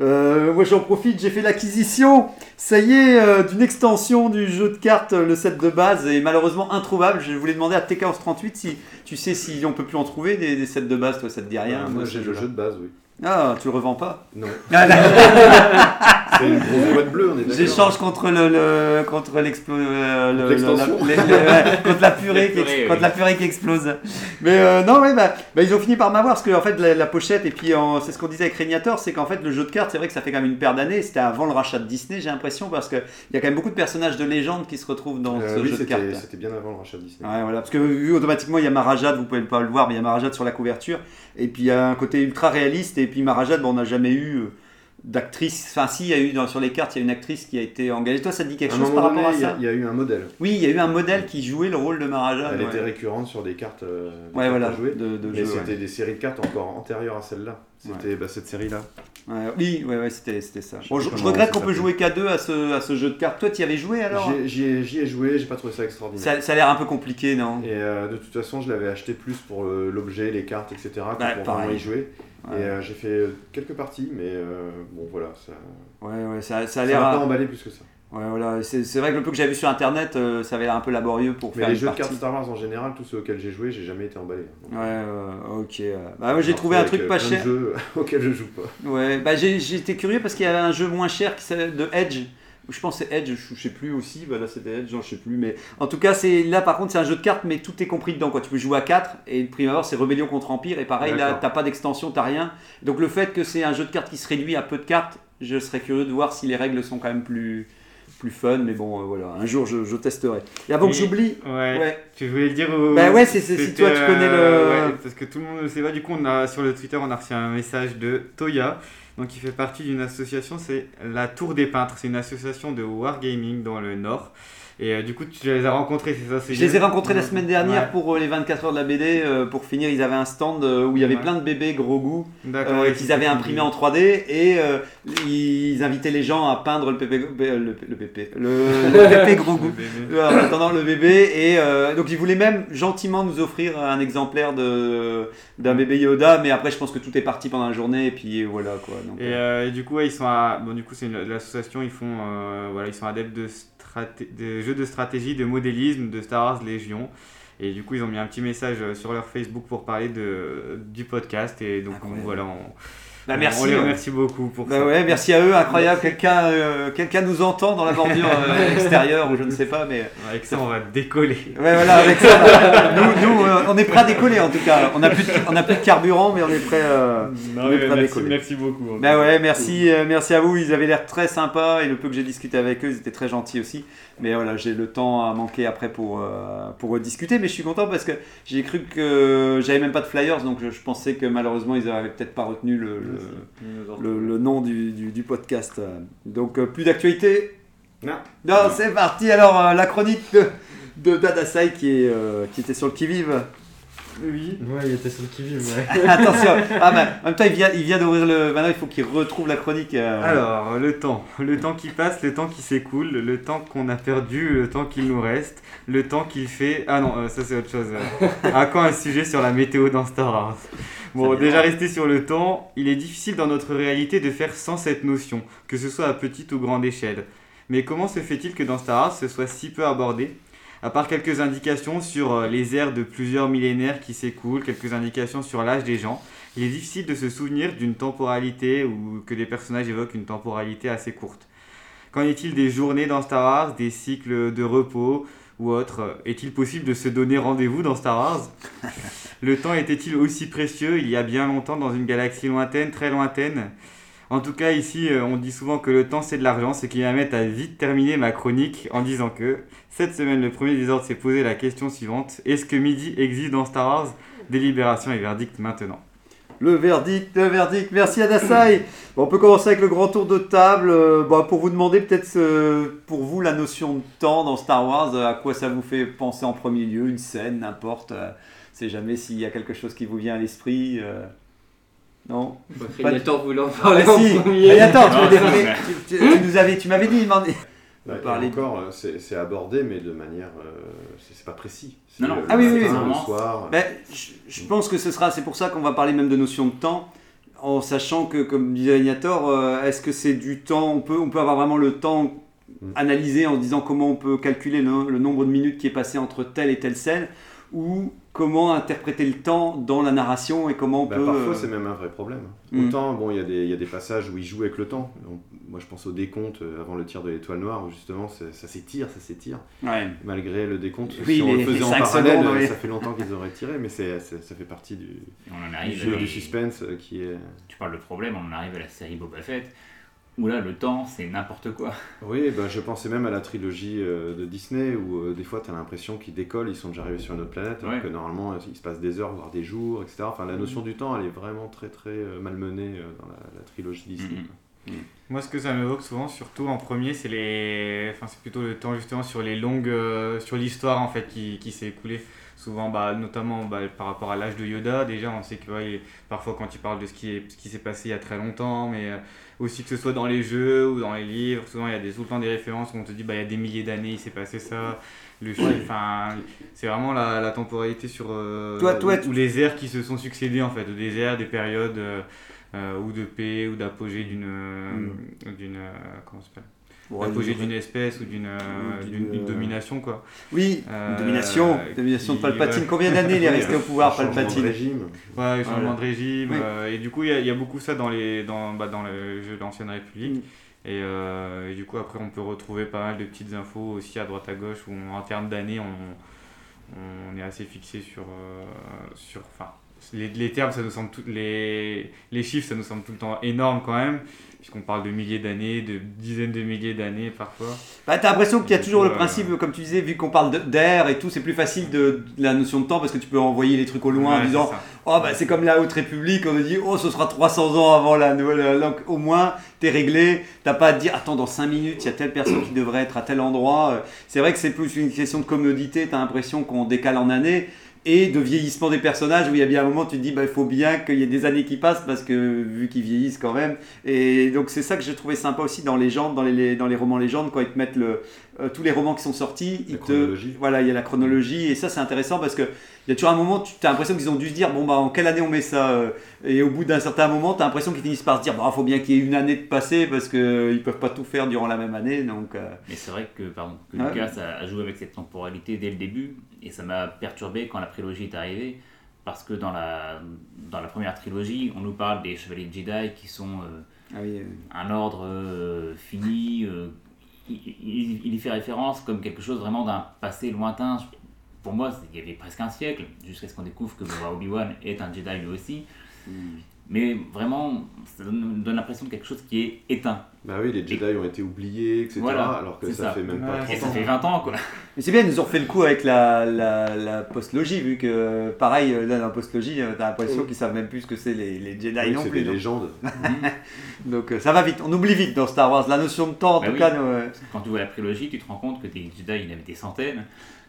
Euh, moi j'en profite, j'ai fait l'acquisition, ça y est, euh, d'une extension du jeu de cartes, euh, le set de base est malheureusement introuvable. Je voulais demander à TK38 si tu sais si on peut plus en trouver des, des sets de base, toi ça te dit rien. Euh, moi, j'ai le jeu de base, oui. Ah, tu le revends pas Non. Ah. C'est une grosse boîte bleue, on est d'accord. J'échange contre le, le contre l'explo- euh, le- L'extension. le- la- les- les- ouais, contre la purée, qui, purée, contre oui. la purée qui explose. Mais euh, non, ouais, bah, bah, ils ont fini par m'avoir parce que en fait la, la pochette et puis en- c'est ce qu'on disait avec Régnator, c'est qu'en fait le jeu de cartes, c'est vrai que ça fait quand même une paire d'années. C'était avant le rachat de Disney, j'ai l'impression, parce que il y a quand même beaucoup de personnages de légende qui se retrouvent dans Euh, ce oui, jeu de cartes. c'était bien avant le rachat de Disney. Ouais, voilà, parce que vu automatiquement il y a Marajad, vous pouvez pas le voir, mais il y a Marajad sur la couverture, et puis il y a un côté ultra réaliste, et puis Marajad, bon, on n'a jamais eu euh, d'actrice, enfin si, il y a eu dans, sur les cartes, il y a une actrice qui a été engagée. Toi, ça te dit quelque À chose par donné, rapport à il y a- ça il y, a eu un modèle. Oui, il y a eu un modèle qui jouait le rôle de Marajad. Elle ouais. était récurrente sur des cartes, euh, des Ouais, cartes voilà, à jouer. de- de mais c'était ouais. des séries de cartes encore antérieures à celle-là. C'était bah, cette série-là. Ouais, oui, ouais, ouais, c'était c'était ça. Je Bon, regrette ça qu'on peut jouer qu'à deux à ce, à ce jeu de cartes. Toi, tu y avais joué alors? J'y ai- J'y ai, ai joué, j'ai pas trouvé ça extraordinaire. ça, ça a l'air un peu compliqué, non? Et euh, de toute façon, je l'avais acheté plus pour euh, l'objet, les cartes, etc. que Bah, pour pareil. vraiment y jouer. Ouais. Et euh, j'ai fait quelques parties, mais euh, bon voilà, ça Ouais, ouais, ça, ça a ça l'air. m'a pas emballé plus que ça. Ouais, voilà. C'est vrai que le peu que j'ai vu sur internet, euh, ça avait l'air un peu laborieux pour Mais faire les une jeux de cartes Star Wars en général, tous ceux auxquels j'ai joué, j'ai jamais été emballé. Donc, Ouais, euh, ok. Bah, j'ai trouvé un truc pas euh, de cher. jeux auxquels je joue pas. Ouais, bah j'ai- j'étais curieux parce qu'il y avait un jeu moins cher qui s'appelle de Edge. Je pense que c'est Edge, je sais plus aussi, bah là c'était Edge, non, je sais plus, mais en tout cas c'est là par contre c'est un jeu de cartes mais tout est compris dedans quoi. Tu peux jouer à 4 et le prime abord c'est Rébellion contre Empire et pareil là t'as pas d'extension, t'as rien. Donc le fait que c'est un jeu de cartes qui se réduit à peu de cartes, je serais curieux de voir si les règles sont quand même plus plus fun, mais bon euh, voilà, un jour je, je testerai. Et avant que Et- j'oublie, Ouais. Ouais. Tu voulais le dire au... Bah ouais, c'est- si toi, tu connais le- ouais, parce que tout le monde ne sait pas. Du coup, on a, sur le Twitter, on a reçu un message de Toya Donc il fait partie d'une association, c'est la Tour des Peintres. C'est une association de wargaming dans le Nord. Et euh, du coup, tu les as rencontrés, c'est ça c'est Je les ai rencontrés la semaine dernière Ouais. pour euh, les 24 heures de la BD. euh, pour finir, ils avaient un stand euh, où il y avait Ouais. plein de bébés gros goût qu'ils avaient cool. imprimés en 3D et ils invitaient les gens à peindre le euh, le, le pépé, le, le pépé gros goût. bébé. En attendant le bébé et donc ils voulaient même gentiment nous offrir un exemplaire de d'un bébé Yoda, mais après je pense que tout est parti pendant la journée et puis voilà quoi. Donc, Et, et du coup, ouais, ils sont à- bon, du coup, c'est une- l'association, ils font, voilà, ils sont adeptes de, de jeux de stratégie, de modélisme, de Star Wars Légion. Et du coup, ils ont mis un petit message euh, sur leur Facebook pour parler de, du podcast. Et donc, voilà, on, Bah, on- merci, on les ouais. remercie beaucoup pour Bah ça. ouais, merci à eux, incroyable. Quelqu'un euh, nous entend dans la bordure euh, extérieure ou je ne sais pas, mais. Avec ça, on va décoller. Ouais, voilà, avec ça. nous, nous euh, on est prêts à décoller en tout cas. On n'a plus, de- on a plus de carburant, mais on est prêts euh, Non, on est mais prêts à merci- décoller. merci beaucoup, Bah ouais, merci, euh, merci à vous. Ils avaient l'air très sympas et le peu que j'ai discuté avec eux, ils étaient très gentils aussi. Mais voilà, j'ai le temps à manquer après pour, euh, pour discuter. Mais je suis content parce que j'ai cru que j'avais même pas de flyers, donc je, je pensais que malheureusement ils avaient peut-être pas retenu le, le, le- le nom du, du- du podcast. Donc euh, plus d'actualité Non. Non, c'est parti. Alors euh, la chronique de, de Dadasai qui, est, euh, qui était sur le qui-vive. Oui. Ouais, il était sur le qui-vive, ouais. Attention. Ah, bah, en même temps, il vient, il vient d'ouvrir le. Maintenant, il faut qu'il retrouve la chronique. euh. Alors, le temps. Le temps qui passe, le temps qui s'écoule, le temps qu'on a perdu, le temps qu'il nous reste, le temps qu'il fait. Ah non, euh, ça c'est autre chose. à quand un sujet sur la météo dans Star Wars? Bon, déjà resté sur le temps, il est difficile dans notre réalité de faire sans cette notion, que ce soit à petite ou grande échelle. Mais comment se fait-il que dans Star Wars ce soit si peu abordé? À part quelques indications sur euh, les ères de plusieurs millénaires qui s'écoulent, quelques indications sur l'âge des gens, il est difficile de se souvenir d'une temporalité ou que les personnages évoquent une temporalité assez courte. Qu'en est-il des journées dans Star Wars, des cycles de repos ou autres? Est-il possible de se donner rendez-vous dans Star Wars? Le temps était-il aussi précieux il y a bien longtemps dans une galaxie lointaine, très lointaine? En tout cas, ici, euh, on dit souvent que le temps c'est de l'argent, ce qui m'amène à vite terminer ma chronique en disant que cette semaine, le premier désordre s'est posé la question suivante est-ce que midi existe dans Star Wars? Délibération et verdict maintenant. Le verdict, le verdict. Merci. Bon, on peut commencer avec le grand tour de table. euh, bon, pour vous demander peut-être euh, pour vous la notion de temps dans Star Wars, à quoi ça vous fait penser en premier lieu, une scène, n'importe. c'est jamais s'il y a quelque chose qui vous vient à l'esprit. Non. Bah, Régnator voulait en parler Ah, en si. premier. Régnator, tu, demandé- vrai. tu- tu- tu nous avais, tu m'avais dit demander. Ouais, et parler- encore, euh, c'est c'est abordé, mais de manière. euh, c'est c'est pas précis. C'est Non, non. le Ah oui, oui, matin, oui. le soir. Ben, je, je pense que ce sera, c'est pour ça qu'on va parler même de notion de temps, en sachant que, comme disait Ignator, euh, est-ce que c'est du temps, on peut, on peut avoir vraiment le temps analysé en se disant comment on peut calculer le, le nombre de minutes qui est passé entre telle et telle scène, ou comment interpréter le temps dans la narration et comment on Bah, peut... parfois, euh, c'est même un vrai problème. Mm. Autant, bon, il y, a des- il y a des passages où il joue avec le temps. Donc, moi, je pense au décompte euh, avant le tir de l'étoile noire, où justement, ça s'étire, ça s'étire. Ouais. Malgré le décompte, Oui, si on les- le faisait en parallèle, secondes, ça fait longtemps qu'ils auraient tiré, mais c'est, c'est- ça fait partie du, On en du jeu suspense euh, qui est... Tu parles de problème, on en arrive à la série Boba Fett, où là, le temps, c'est n'importe quoi. Oui, bah, je pensais même à la trilogie euh, de Disney où euh, des fois tu as l'impression qu'ils décollent, ils sont déjà arrivés sur une autre planète, alors Ouais. que normalement il se passe des heures, voire des jours, etc. Enfin, la notion du temps elle est vraiment très très euh, malmenée euh, dans la, la trilogie Disney. quoi. Moi, ce que ça m'évoque souvent, surtout en premier, c'est les, enfin, c'est plutôt le temps justement sur les longues, euh, sur l'histoire en fait qui, qui s'est écoulée. Souvent, bah, notamment bah, par rapport à l'âge de Yoda, déjà, on sait que ouais, parfois quand il parle de ce qui est, ce qui s'est passé il y a très longtemps, mais euh, aussi que ce soit dans les jeux ou dans les livres, souvent il y a des, tout le temps des références où on te dit bah il y a des milliers d'années il s'est passé ça. Le enfin, c'est vraiment la, la temporalité sur euh, Toi- toi, ou, ou les ères qui se sont succédés en fait, des ères, des périodes. euh, euh, ou de paix ou d'apogée d'une euh, d'une comment ça s'appelle? Ouais, d'apogée d'une- espèce ou d'une euh, d'une euh, domination quoi Oui, une Euh, domination, domination de Palpatine. ouais. Combien d'années il est resté au pouvoir, Changement de Palpatine régime. ouais le changement Voilà. de régime Oui. euh, et du coup il y, a- il y a beaucoup ça dans les dans bah, dans le jeu de l'ancienne République Mm. et, euh, et du coup après on peut retrouver pas mal de petites infos aussi à droite à gauche où en termes d'années on on est assez fixé sur euh, sur enfin les, les termes, ça nous semble tout, les, les chiffres, ça nous semble tout le temps énorme quand même, puisqu'on parle de milliers d'années, de dizaines de milliers d'années parfois. Bah, t'as l'impression qu'il y a toujours le Euh, principe, comme tu disais, vu qu'on parle d'air et tout, c'est plus facile de, de la notion de temps parce que tu peux envoyer les trucs au loin en disant. Oh, bah c'est comme la Haute République, on a dit Oh, ce sera 300 ans avant la nouvelle. Donc au moins, t'es réglé, t'as pas à te dire Attends, dans 5 minutes, il y a telle personne qui devrait être à tel endroit. Euh, C'est vrai que c'est plus une question de commodité, t'as l'impression qu'on décale en années. Et de vieillissement des personnages, où il y a bien un moment, tu te dis, bah, il faut bien qu'il y ait des années qui passent, parce que vu qu'ils vieillissent quand même. Et donc, c'est ça que j'ai trouvé sympa aussi dans Légende, dans les, dans les romans légendes, quand ils te mettent le, euh, tous les romans qui sont sortis, ils te, chronologie. voilà, il y a la chronologie, et ça, c'est intéressant parce que il y a toujours un moment, tu as l'impression qu'ils ont dû se dire, bon, bah, en quelle année on met ça euh, Et au bout d'un certain moment, tu as l'impression qu'ils finissent par se dire, bah, faut bien qu'il y ait une année de passé, parce qu'ils peuvent pas tout faire durant la même année, donc. euh, Mais c'est vrai que, pardon, que Ouais. Lucas a, joué avec cette temporalité dès le début, et ça m'a perturbé quand la prélogie est arrivée, parce que dans la, dans la première trilogie, on nous parle des chevaliers de Jedi qui sont euh, Ah oui, euh, un ordre euh, fini. Il, il- y fait référence comme quelque chose vraiment d'un passé lointain. Pour moi, il y avait presque un siècle, jusqu'à ce qu'on découvre que Obi-Wan est un Jedi lui aussi. Mais vraiment, ça donne, donne l'impression de quelque chose qui est éteint. Bah oui, les Jedi ont été oubliés, etc. Voilà, alors que c'est ça, ça. fait même pas Ouais, 30 et ça ans. fait 20 ans, quoi. Mais c'est bien, ils nous ont refait le coup avec la, la, la postlogie, vu que, pareil, là, dans la postlogie, euh, t'as l'impression Mm. qu'ils savent même plus ce que c'est les, les Jedi Oui, non c'est plus. des donc. légendes. donc euh, ça va vite, on oublie vite dans Star Wars. La notion de temps, en Bah tout oui. cas, nous, euh, Quand tu vois la prélogie, tu te rends compte que des Jedi, il y en avait des centaines,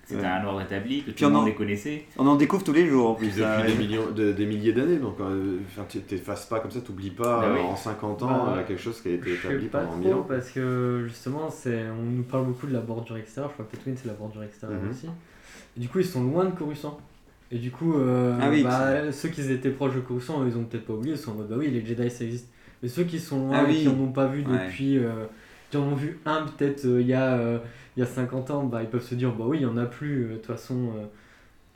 c'était Ouais. un ordre établi, que Puis tout le on en- monde les connaissait. on en découvre tous les jours en Puis plus. depuis ça, des, millions, de- des milliers d'années, donc euh, enfin, tu t'effaces pas comme ça, t'oublies pas Bah euh, oui. en 50 ans Bah, euh, quelque chose qui a été établi pas pendant trop 1000 ans. parce que justement c'est on nous parle beaucoup de la bordure extérieure, je crois que Tatooine c'est la bordure extérieure Mhm. aussi. Et du coup ils sont loin de Coruscant. Et du coup euh, Ah oui, bah, ceux qui étaient proches de Coruscant ils ont peut-être pas oublié, ils sont en mode bah oui les Jedi ça existe. Mais ceux qui sont loin Ah et oui. qui en ont pas vu Ouais. depuis, euh, qui en ont vu un peut-être euh, il y, a, euh, il y a 50 ans, bah ils peuvent se dire bah oui il y en a plus, euh, de toute façon. euh,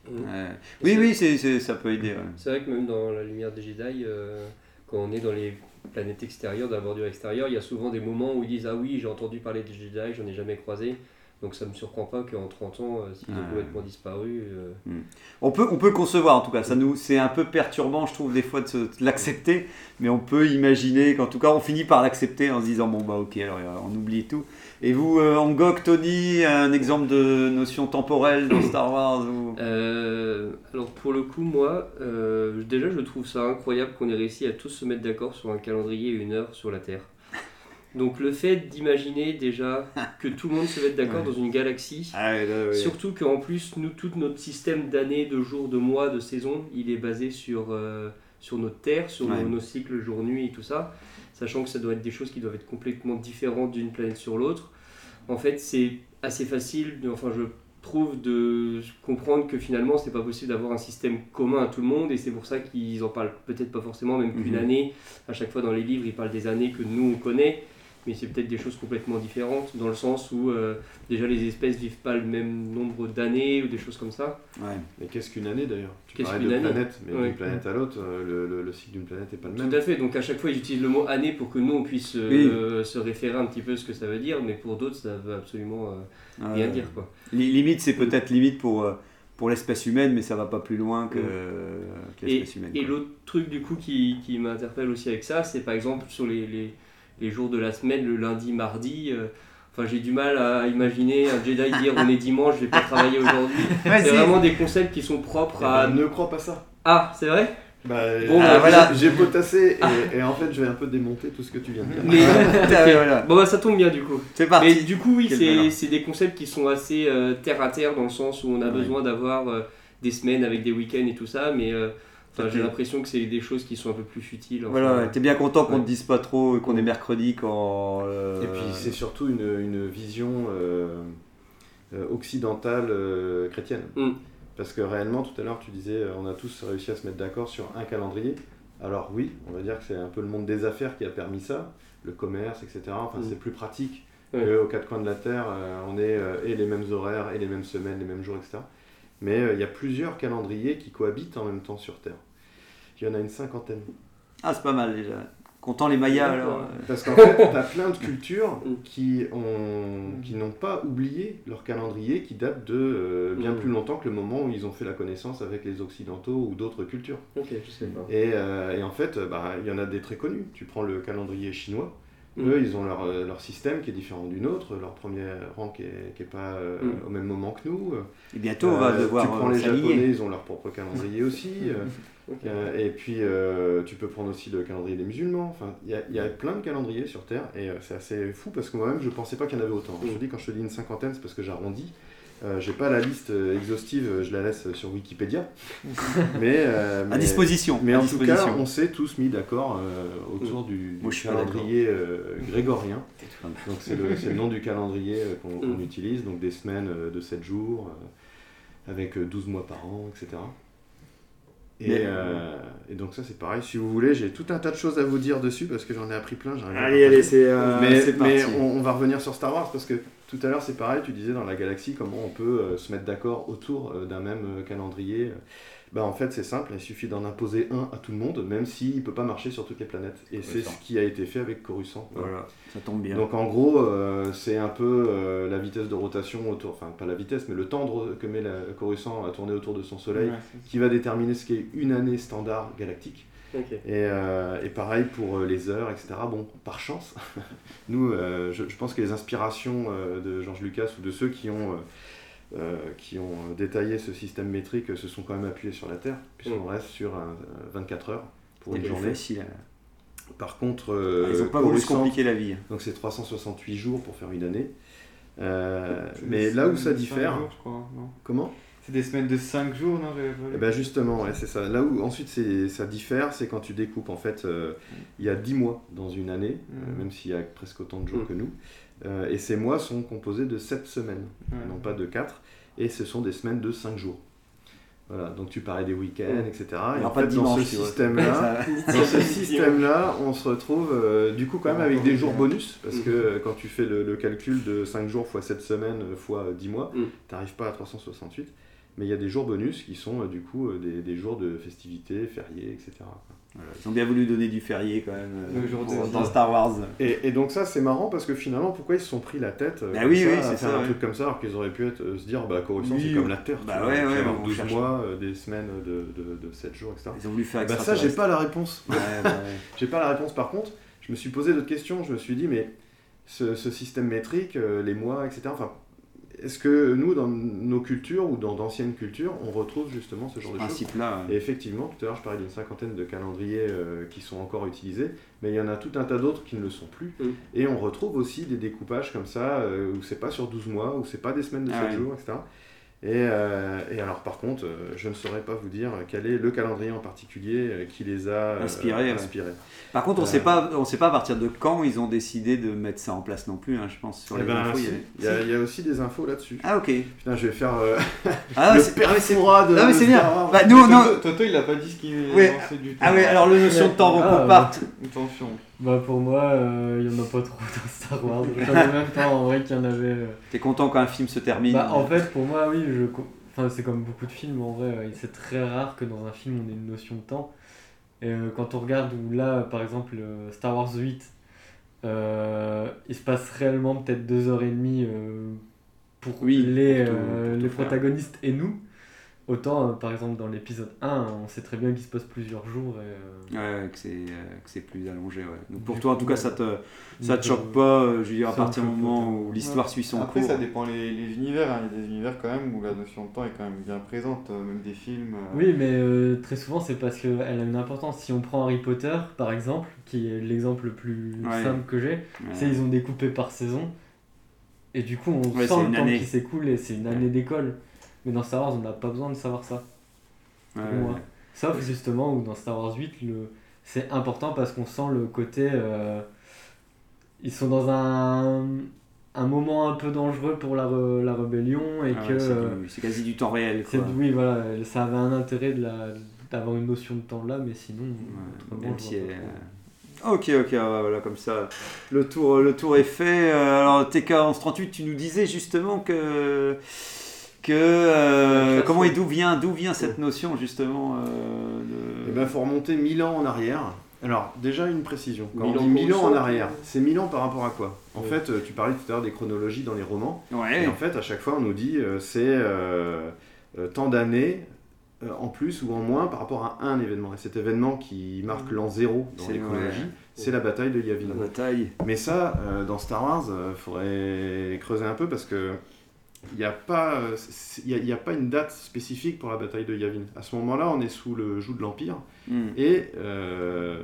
Ouais. Oui, oui, c'est, c'est- ça peut aider. ouais. C'est vrai que même dans la lumière des Jedi, euh, quand on est dans les planètes extérieures, dans la bordure extérieure, il y a souvent des moments où ils disent Ah oui, j'ai entendu parler des Jedi, j'en ai jamais croisé. Donc ça me surprend pas qu'en 30 ans, euh, s'ils ont complètement disparu. euh, On peut, on peut le concevoir en tout cas. Ça nous, c'est un peu perturbant, je trouve, des fois de, se- de l'accepter, mais on peut imaginer qu'en tout cas, on finit par l'accepter en se disant bon bah ok, alors euh, on oublie tout. Et vous, euh, Angok, Tony, un exemple de notion temporelle dans Star Wars ou... Euh, alors pour le coup, moi, déjà je trouve ça incroyable qu'on ait réussi à tous se mettre d'accord sur un calendrier et une heure sur la Terre. Donc le fait d'imaginer déjà que tout le monde se mette d'accord Ouais. dans une galaxie, Ah là, surtout qu'en plus, nous, tout notre système d'années, de jours, de mois, de saisons, il est basé sur, euh, sur notre Terre, sur Ouais. nos, nos cycles jour-nuit et tout ça, sachant que ça doit être des choses qui doivent être complètement différentes d'une planète sur l'autre. En fait, c'est assez facile, de- enfin je trouve, de comprendre que finalement, c'est pas possible d'avoir un système commun à tout le monde, et c'est pour ça qu'ils en parlent peut-être pas forcément, même qu'une Mhm. année, à chaque fois dans les livres, ils parlent des années que nous on connaît, mais c'est peut-être des choses complètement différentes, dans le sens où euh, déjà les espèces vivent pas le même nombre d'années, ou des choses comme ça. Ouais. Mais qu'est-ce qu'une année d'ailleurs? Tu Qu'est-ce parlais qu'une de année? planète, mais Ouais. d'une planète à l'autre, euh, le, le- le cycle d'une planète n'est pas le même. Tout à fait, donc à chaque fois ils utilisent le mot année pour que nous on puisse euh, se référer un petit peu à ce que ça veut dire, mais pour d'autres ça veut absolument euh, Ah, rien ouais. dire quoi. Li- Limite, c'est peut-être limite pour, euh, pour l'espèce humaine, mais ça va pas plus loin que, Mm. que Et, l'espèce humaine. et l'autre truc du coup qui, qui m'interpelle aussi avec ça, c'est par exemple sur les, les, les jours de la semaine, le lundi, mardi. euh, Enfin, j'ai du mal à imaginer un Jedi dire on est dimanche, je vais pas travailler aujourd'hui. Ouais, c'est vraiment des concepts qui sont propres Eh à. ben, ne crois pas ça. Ah, c'est vrai? Bah, Bon, euh, bah, voilà. j'ai potassé et, et en fait je vais un peu démonter tout ce que tu viens de dire. Mais, Ah, voilà. Bon bah ça tombe bien du coup. C'est parti. Mais du coup oui, c'est des concepts qui sont assez euh, terre à terre dans le sens où on a Ouais. besoin d'avoir euh, des semaines avec des week-ends et tout ça, mais euh, enfin, j'ai l'impression que c'est des choses qui sont un peu plus futiles. enfin. Voilà, t'es bien content qu'on Ouais. te dise pas trop qu'on est mercredi quand. euh, Et puis c'est surtout une, une vision euh, euh, occidentale euh, chrétienne. Mm. Parce que réellement, tout à l'heure, tu disais, on a tous réussi à se mettre d'accord sur un calendrier. Alors oui, on va dire que c'est un peu le monde des affaires qui a permis ça, le commerce, etc. Enfin, Mm. c'est plus pratique Ouais. qu'aux quatre coins de la Terre, euh, on est euh, et les mêmes horaires, et les mêmes semaines, les mêmes jours, etc. Mais euh, il y a plusieurs calendriers qui cohabitent en même temps sur Terre. Il y en a une cinquantaine. Ah, c'est pas mal déjà. Comptant les Mayas alors. euh, Parce qu'en fait, t'as plein de cultures qui ont qui n'ont pas oublié leur calendrier qui date de euh, bien Mm. plus longtemps que le moment où ils ont fait la connaissance avec les occidentaux ou d'autres cultures. Ok, je sais pas. Et, euh, et en fait, euh, bah, il y en a des très connus. Tu prends le calendrier chinois. Mm. Eux, ils ont leur, euh, leur système qui est différent du nôtre, leur premier rang qui est, qui est pas euh, Mm. au même moment que nous. Et bientôt, on va devoir, Tu prends euh, les. Japonais, ils ont leur propre calendrier aussi. euh, euh, et puis, euh, tu peux prendre aussi le calendrier des musulmans. Enfin, il y a, il y a plein de calendriers sur Terre et euh, c'est assez fou parce que moi-même, je pensais pas qu'il y en avait autant. Je te dis, quand je te dis une cinquantaine, c'est parce que j'arrondis. Euh, j'ai pas la liste euh, exhaustive, euh, je la laisse sur Wikipédia. mais, euh, À disposition, Mais à en tout cas, on s'est tous mis d'accord euh, autour du, calendrier euh, grégorien. Donc c'est le, c'est le nom du calendrier euh, qu'on qu'on Mm. utilise, donc des semaines euh, de 7 jours, euh, avec euh, 12 mois par an, etc. Et, Mais- euh, et donc ça c'est pareil, si vous voulez, j'ai tout un tas de choses à vous dire dessus parce que j'en ai appris plein. Allez, allez, c'est, euh, mais, c'est mais parti. on, on va revenir sur Star Wars parce que tout à l'heure c'est pareil, tu disais dans la galaxie comment on peut euh, se mettre d'accord autour euh, d'un même euh, calendrier. Bah, en fait c'est simple, il suffit d'en imposer un à tout le monde, même s'il ne peut pas marcher sur toutes les planètes. Et c'est ce qui a été fait avec Coruscant. Voilà, ça tombe bien. Donc en gros, euh, c'est un peu euh, la vitesse de rotation autour, enfin pas la vitesse, mais le temps de- que met la Coruscant à tourner autour de son Soleil, Ouais, qui va déterminer ce qui est une année standard galactique. Et, euh, et pareil pour euh, les heures, etc. Bon, par chance, nous, euh, je, je pense que les inspirations euh, de George Lucas ou de ceux qui ont, qui ont détaillé ce système métrique se sont quand même appuyés sur la Terre, puisqu'on Mm. reste sur un, euh, 24 heures pour une C'était journée. facile. Par contre, euh, Ils ont pas voulu se compliquer la vie. Donc c'est 368 jours pour faire une année. Euh, mais là où ça diffère. cinq jours, je crois, non? Comment? C'est des semaines de 5 jours, non vu Eh ben justement, ouais, c'est ça. Là où ensuite c'est- ça diffère, c'est quand tu découpes. En fait, euh, il y a 10 mois dans une année, euh, Mhm. même s'il y a presque autant de jours Mhm. que nous. Euh, et ces mois sont composés de 7 semaines, Ouais. non pas de 4. Et ce sont des semaines de 5 jours. Voilà, donc tu parlais des week-ends, etc. Alors, Et en pas fait, de dans dimanche, ce système-là, ce système-là, on se retrouve euh, du coup quand même avec des jours bonus, parce que euh, quand tu fais le, le calcul de 5 jours fois 7 semaines fois 10 mois, Mm. tu n'arrives pas à 368. Mais il y a des jours bonus qui sont euh, du coup euh, des, des jours de festivités, fériés, etc. Voilà, Ils ont bien voulu donner du férié quand même euh, jour dans- Star Wars. Et, et donc ça c'est marrant parce que finalement pourquoi ils se sont pris la tête euh, Bah oui, ça, oui, à c'est faire ça, un ouais. truc comme ça alors qu'ils auraient pu être, euh, se dire bah Coruscant Oui, c'est comme la Terre, bah tu vois, ouais, tu ouais, vas avoir on 12 cherche- mois, euh, des semaines de, de, de 7 jours, etc. Ils ont voulu faire Bah ça j'ai pas la réponse. Ouais, bah ouais. J'ai pas la réponse. Par contre, je me suis posé d'autres questions. Je me suis dit, mais ce, ce système métrique, euh, les mois, etc. Enfin, est-ce que nous, dans nos cultures ou dans d'anciennes cultures, on retrouve justement ce genre Ce de choses principe-là. Et effectivement, tout à l'heure, je parlais d'une cinquantaine de calendriers euh, qui sont encore utilisés, mais il y en a tout un tas d'autres qui ne le sont plus. Mm. Et on retrouve aussi des découpages comme ça, euh, où c'est pas sur 12 mois, où c'est pas des semaines de 7 Ah ouais. jours, etc. Et, euh, et alors, par contre, euh, je ne saurais pas vous dire quel est le calendrier en particulier euh, qui les a euh, Inspirés. Par contre, on Euh, sait pas, on sait pas à partir de quand ils ont décidé de mettre ça en place non plus. hein, je pense sur les ben, infos. il y si, avait- il y, a, il y a aussi des infos là-dessus. Ah ok. Putain, je vais faire euh, Ah, le ah, mais c'est- Froid de Non mais c'est bien. Bah, nous, non. Toto, Toto, il a pas dit ce qu'il pensait du tout. Ah ouais, alors le notion de temps Ah, repos ouais. parte. Attention. Bah pour moi, euh, il y en a pas trop dans Star Wars. Savais même pas en vrai qu'il y en avait. euh. T'es content quand un film se termine? Bah en fait pour moi oui, je... enfin, c'est comme beaucoup de films en vrai. euh, C'est très rare que dans un film on ait une notion de temps. Et euh, quand on regarde où là par exemple euh, Star Wars 8, euh, il se passe réellement peut-être deux heures et demie euh, pour Oui, les, pour tout- euh, pour tout les protagonistes et nous. Autant, euh, par exemple, dans l'épisode 1, on sait très bien qu'il se passe plusieurs jours. Et, euh, Ouais, que c'est euh, que c'est plus allongé. Ouais. Donc pour Du toi, en tout cas, ouais. ça te ça te choque pas. Je veux dire, à partir du moment où l'histoire suit son Après, cours. ça dépend les, les univers. hein. Il y a des univers quand même où la notion de temps est quand même bien présente, même des films. euh. Oui, mais euh, très souvent, c'est parce qu'elle a une importance. Si on prend Harry Potter, par exemple, qui est l'exemple le plus Ouais. simple que j'ai, Ouais. c'est ils ont découpé par saison. Et du coup, on Ouais, sent le temps année. qui s'écoule et c'est une année d'école. Mais dans Star Wars, on n'a pas besoin de savoir ça. Ouais, pour moi. ouais. Sauf justement où dans Star Wars 8, le... c'est important parce qu'on sent le côté. euh, Ils sont dans un, un moment un peu dangereux pour la, re- la rébellion et Ah ouais, que. c'est euh, c'est quasi du temps réel. Quoi. oui, voilà, ça avait un intérêt de la- d'avoir une notion de temps là, mais sinon. autrement, même si elle- trop. Ok, ok, voilà, comme ça, le tour, le tour est fait. Euh, alors, TK1138, tu nous disais justement que. Que euh, comment et d'où vient, d'où vient cette notion justement euh, de... Eh ben, faut remonter 1000 ans en arrière. Alors, déjà une précision. Quand Mille on ans dit 1000 ans en arrière, c'est 1000 ans par rapport à quoi? En Ouais. fait, euh, tu parlais tout à l'heure des chronologies dans les romans. Ouais. Et en fait, à chaque fois, on nous dit euh, c'est tant d'années euh, en plus ou en moins par rapport à un événement. Et cet événement qui marque l'an zéro dans C'est- les chronologies, ouais. c'est la bataille de Yavin. La bataille. Mais ça, euh, dans Star Wars, il faudrait creuser un peu parce que il n'y a, pas, euh, y a, y a pas une date spécifique pour la bataille de Yavin. À ce moment-là, on est sous le joug de l'Empire Hmm. et euh,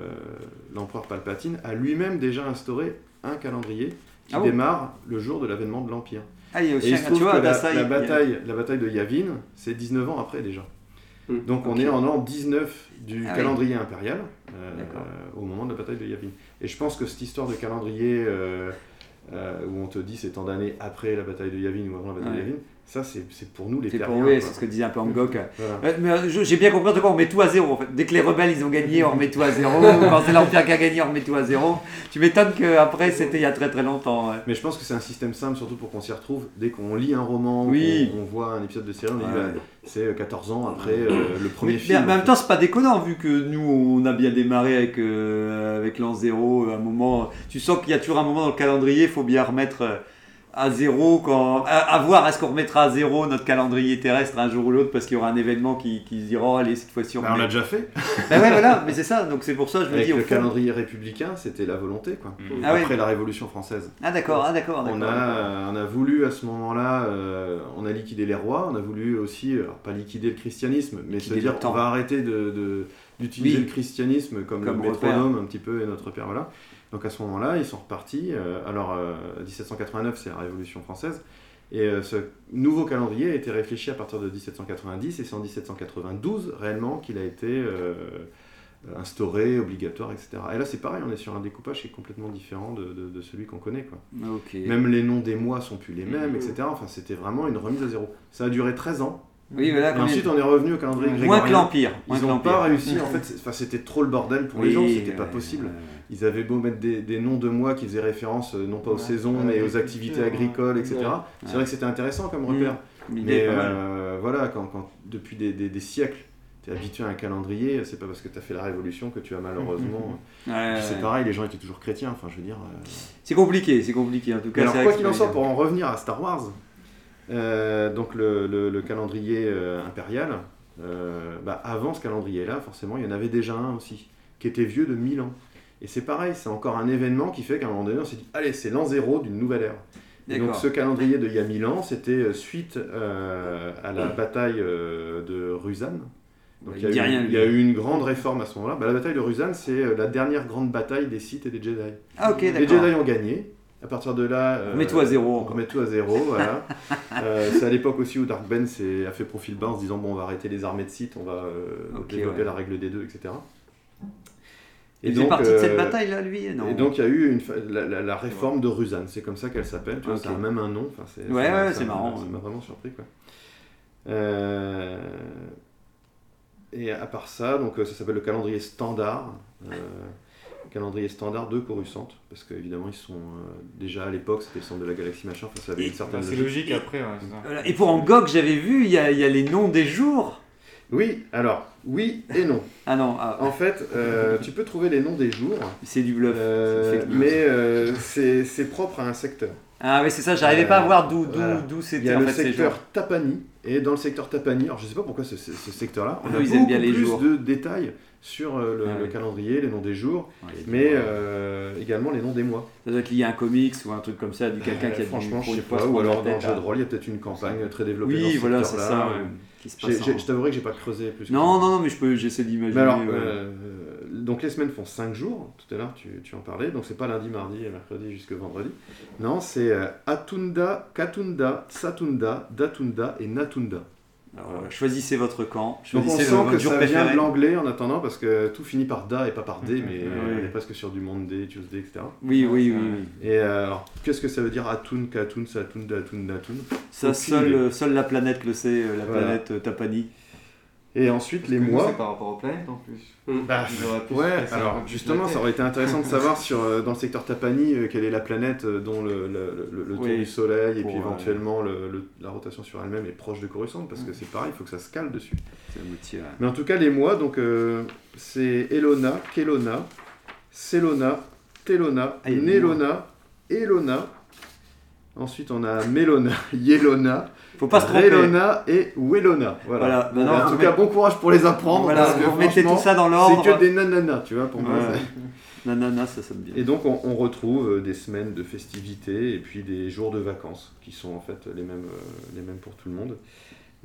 l'empereur Palpatine a lui-même déjà instauré un calendrier qui Ah démarre le jour de l'avènement de l'Empire. Ah, il y a aussi Et il se tu trouve vois, que bah, la, y la a- bataille, la bataille de Yavin, c'est 19 ans après déjà. Donc on est en an 19 du Ah oui. calendrier impérial euh, au moment de la bataille de Yavin. Et je pense que cette histoire de calendrier euh, euh, où on te dit c'est tant d'années après la bataille de Yavin ou avant la bataille Ouais. de Yavin, ça c'est pour nous les C'est pour quoi. c'est ce que disait un peu Angok. Voilà. Mais euh, j'ai bien compris en tout cas, on met tout à zéro en fait. Dès que les rebelles ils ont gagné, on remet tout à zéro. Quand c'est l'Empire qui a gagné, on remet tout à zéro. Tu m'étonnes qu'après c'était il y a très très longtemps. ouais. Mais je pense que c'est un système simple, surtout pour qu'on s'y retrouve. Dès qu'on lit un roman, Oui. on voit un épisode de série, on dit bah, c'est euh, 14 ans après euh, le premier mais, film. mais en même temps, c'est pas déconnant vu que nous on a bien démarré avec, euh, avec l'an zéro. Un moment, tu sens qu'il y a toujours un moment dans le calendrier, il faut bien remettre euh, à zéro. Quand, à, à voir, est-ce qu'on remettra à zéro notre calendrier terrestre un jour ou l'autre parce qu'il y aura un événement qui, qui se dira oh, allez, cette fois-ci on Bah, on l'a déjà fait. Bah ouais, voilà, mais c'est ça, donc c'est pour ça que je me Avec dis le fond- calendrier républicain, c'était la volonté, quoi. Ah Après ouais. la Révolution française. Ah d'accord, ah d'accord, On d'accord, a, on a voulu à ce moment-là, euh, on a liquidé les rois, on a voulu aussi, alors pas liquider le christianisme, mais se dire on va arrêter de, de- d'utiliser Oui. le christianisme comme, Comme le repère. métronome un petit peu et notre repère, voilà. Donc à ce moment-là, ils sont repartis. euh, alors euh, 1789, c'est la Révolution française. Et euh, ce nouveau calendrier a été réfléchi à partir de 1790 et c'est en 1792 réellement qu'il a été euh, instauré, obligatoire, etc. Et là c'est pareil, on est sur un découpage qui est complètement différent de, de- de celui qu'on connaît. Quoi. Ok. Même les noms des mois sont plus les mêmes, etc. Enfin c'était vraiment une remise à zéro. Ça a duré 13 ans. Oui, voilà, et ensuite on est revenu au calendrier Moins grégorien. que l'Empire, moins Ils n'ont pas réussi, en fait, c'était trop le bordel pour les gens, c'était pas ouais, possible. Ils avaient beau mettre des, des noms de mois qui faisaient référence euh, non pas aux Ouais. saisons, mais aux activités agricoles, etc. C'est vrai que c'était intéressant comme Mm. repère. Mais euh, voilà, quand, quand depuis des, des- des siècles, tu es habitué à un calendrier, c'est pas parce que tu as fait la révolution que tu as malheureusement. Ouais, Puis ouais. c'est pareil, les gens étaient toujours chrétiens, enfin je veux dire. euh, C'est compliqué, c'est compliqué en tout cas. mais alors, c'est quoi qu'il en c'est soit, pour en revenir à Star Wars, euh, donc le, le- le calendrier euh, impérial, euh, bah, avant ce calendrier-là, forcément, il y en avait déjà un aussi, qui était vieux de 1000 ans. Et c'est pareil, c'est encore un événement qui fait qu'à un moment donné, on s'est dit, allez, c'est l'an zéro d'une nouvelle ère. Et donc ce calendrier de il y a 1000 ans, c'était euh, suite euh, à la bataille euh, de Rusan. Donc Bah, il y, a eu, rien, lui. il y a eu une grande réforme à ce moment-là. Bah, la bataille de Rusan, c'est la dernière grande bataille des Sith et des Jedi. Ah, ok, Les. Jedi ont gagné. À partir de là, euh, On met tout à zéro, On encore. remet tout à zéro, voilà. Euh, c'est à l'époque aussi où Dark Ben a fait profil bas en se disant bon, on va arrêter les armées de Sith, on va euh, développer ouais. la règle des deux, etc. Il faisait partie de cette euh, bataille-là, lui Non. Et donc il y a eu une, la, la- la réforme de Rusan, c'est comme ça qu'elle s'appelle, tu vois, ça a même un nom. Enfin, c'est, Ouais, ça ouais, ça c'est m'a- marrant, Ça m'a vraiment surpris, quoi. Euh, Et à part ça, donc euh, ça s'appelle le calendrier standard. euh, calendrier standard de Coruscant, parce qu'évidemment ils sont euh, déjà à l'époque, c'était le centre de la galaxie machin, enfin ça avait une certaine Bah, c'est logique après, ouais, c'est ça. Voilà. Et pour Angok, j'avais vu, il y, a, il y a les noms des jours. Oui, alors, oui et non. Ah non, ah. En fait, euh, tu peux trouver les noms des jours. C'est du bluff. euh, mais euh, c'est propre à un secteur. Ah oui, c'est ça, j'arrivais pas à voir d'où voilà. d'où Il y c'était a en le fait secteur. Tapani, et dans le secteur Tapani, alors je sais pas pourquoi ce, ce- ce secteur-là, on Eux, a ils beaucoup bien les plus jours. de détails sur le, Ah le oui. calendrier, les noms des jours, Ouais, mais euh, également les noms des mois. Ça doit être lié à un comics ou un truc comme ça, du quelqu'un Euh, qui a franchement, je sais une fois pas, ou alors dans le jeu de rôle, il y a peut-être une campagne très développée Oui, dans ce voilà, c'est ça, ouais, qui se j'ai- passe j'ai- en- Je t'avouerai que j'ai pas creusé plus que Non, ça. non, non, mais je peux, j'essaie d'imaginer. Mais alors, ouais. euh, donc les semaines font 5 jours, tout à l'heure tu, tu en parlais, donc c'est pas lundi, mardi et mercredi jusque vendredi. Non, c'est euh, Atunda, Katunda, Satunda, Datunda et Natunda. Alors, euh, choisissez votre camp, Donc on choisissez sent que ça vient de l'anglais en attendant parce que tout finit par da et pas par d, mais Ouais. on est presque sur du Monday, Tuesday, etc. Oui, oui, oui, oui. Et euh, alors, qu'est-ce que ça veut dire Atun, Katun, Satun, Datun, Datun Ça, Aucune seul, idée. euh, seule la planète le sait, euh, la Voilà. planète euh, Tapani. Et ensuite les mois. C'est par rapport aux planètes en plus. Bah, ouais, alors justement, ça aurait été intéressant de savoir sur, euh, dans le secteur Tapani euh, quelle est la planète euh, dont le, le, le- le tour Oui, du Soleil et puis éventuellement le- le- la rotation sur elle-même est proche de Coruscant parce que c'est pareil, il faut que ça se cale dessus. Outil, ouais. Mais en tout cas, les mois, donc euh, c'est Elona, Kelona, Celona, Telona, Ah, Nelona, Elona. Ensuite, on a Melona, Yelona, Faut pas se tromper. Relona et Welona. Voilà. Maintenant, en vous tout cas, mettez- bon courage pour les apprendre. Voilà, parce que vous remettez franchement, tout ça dans l'ordre. C'est que des nananas, tu vois, pour moi. Ouais. c'est- Nanana, ça sonne bien. Et donc, on, on retrouve euh, des semaines de festivités et puis des jours de vacances qui sont en fait les mêmes, euh, les mêmes pour tout le monde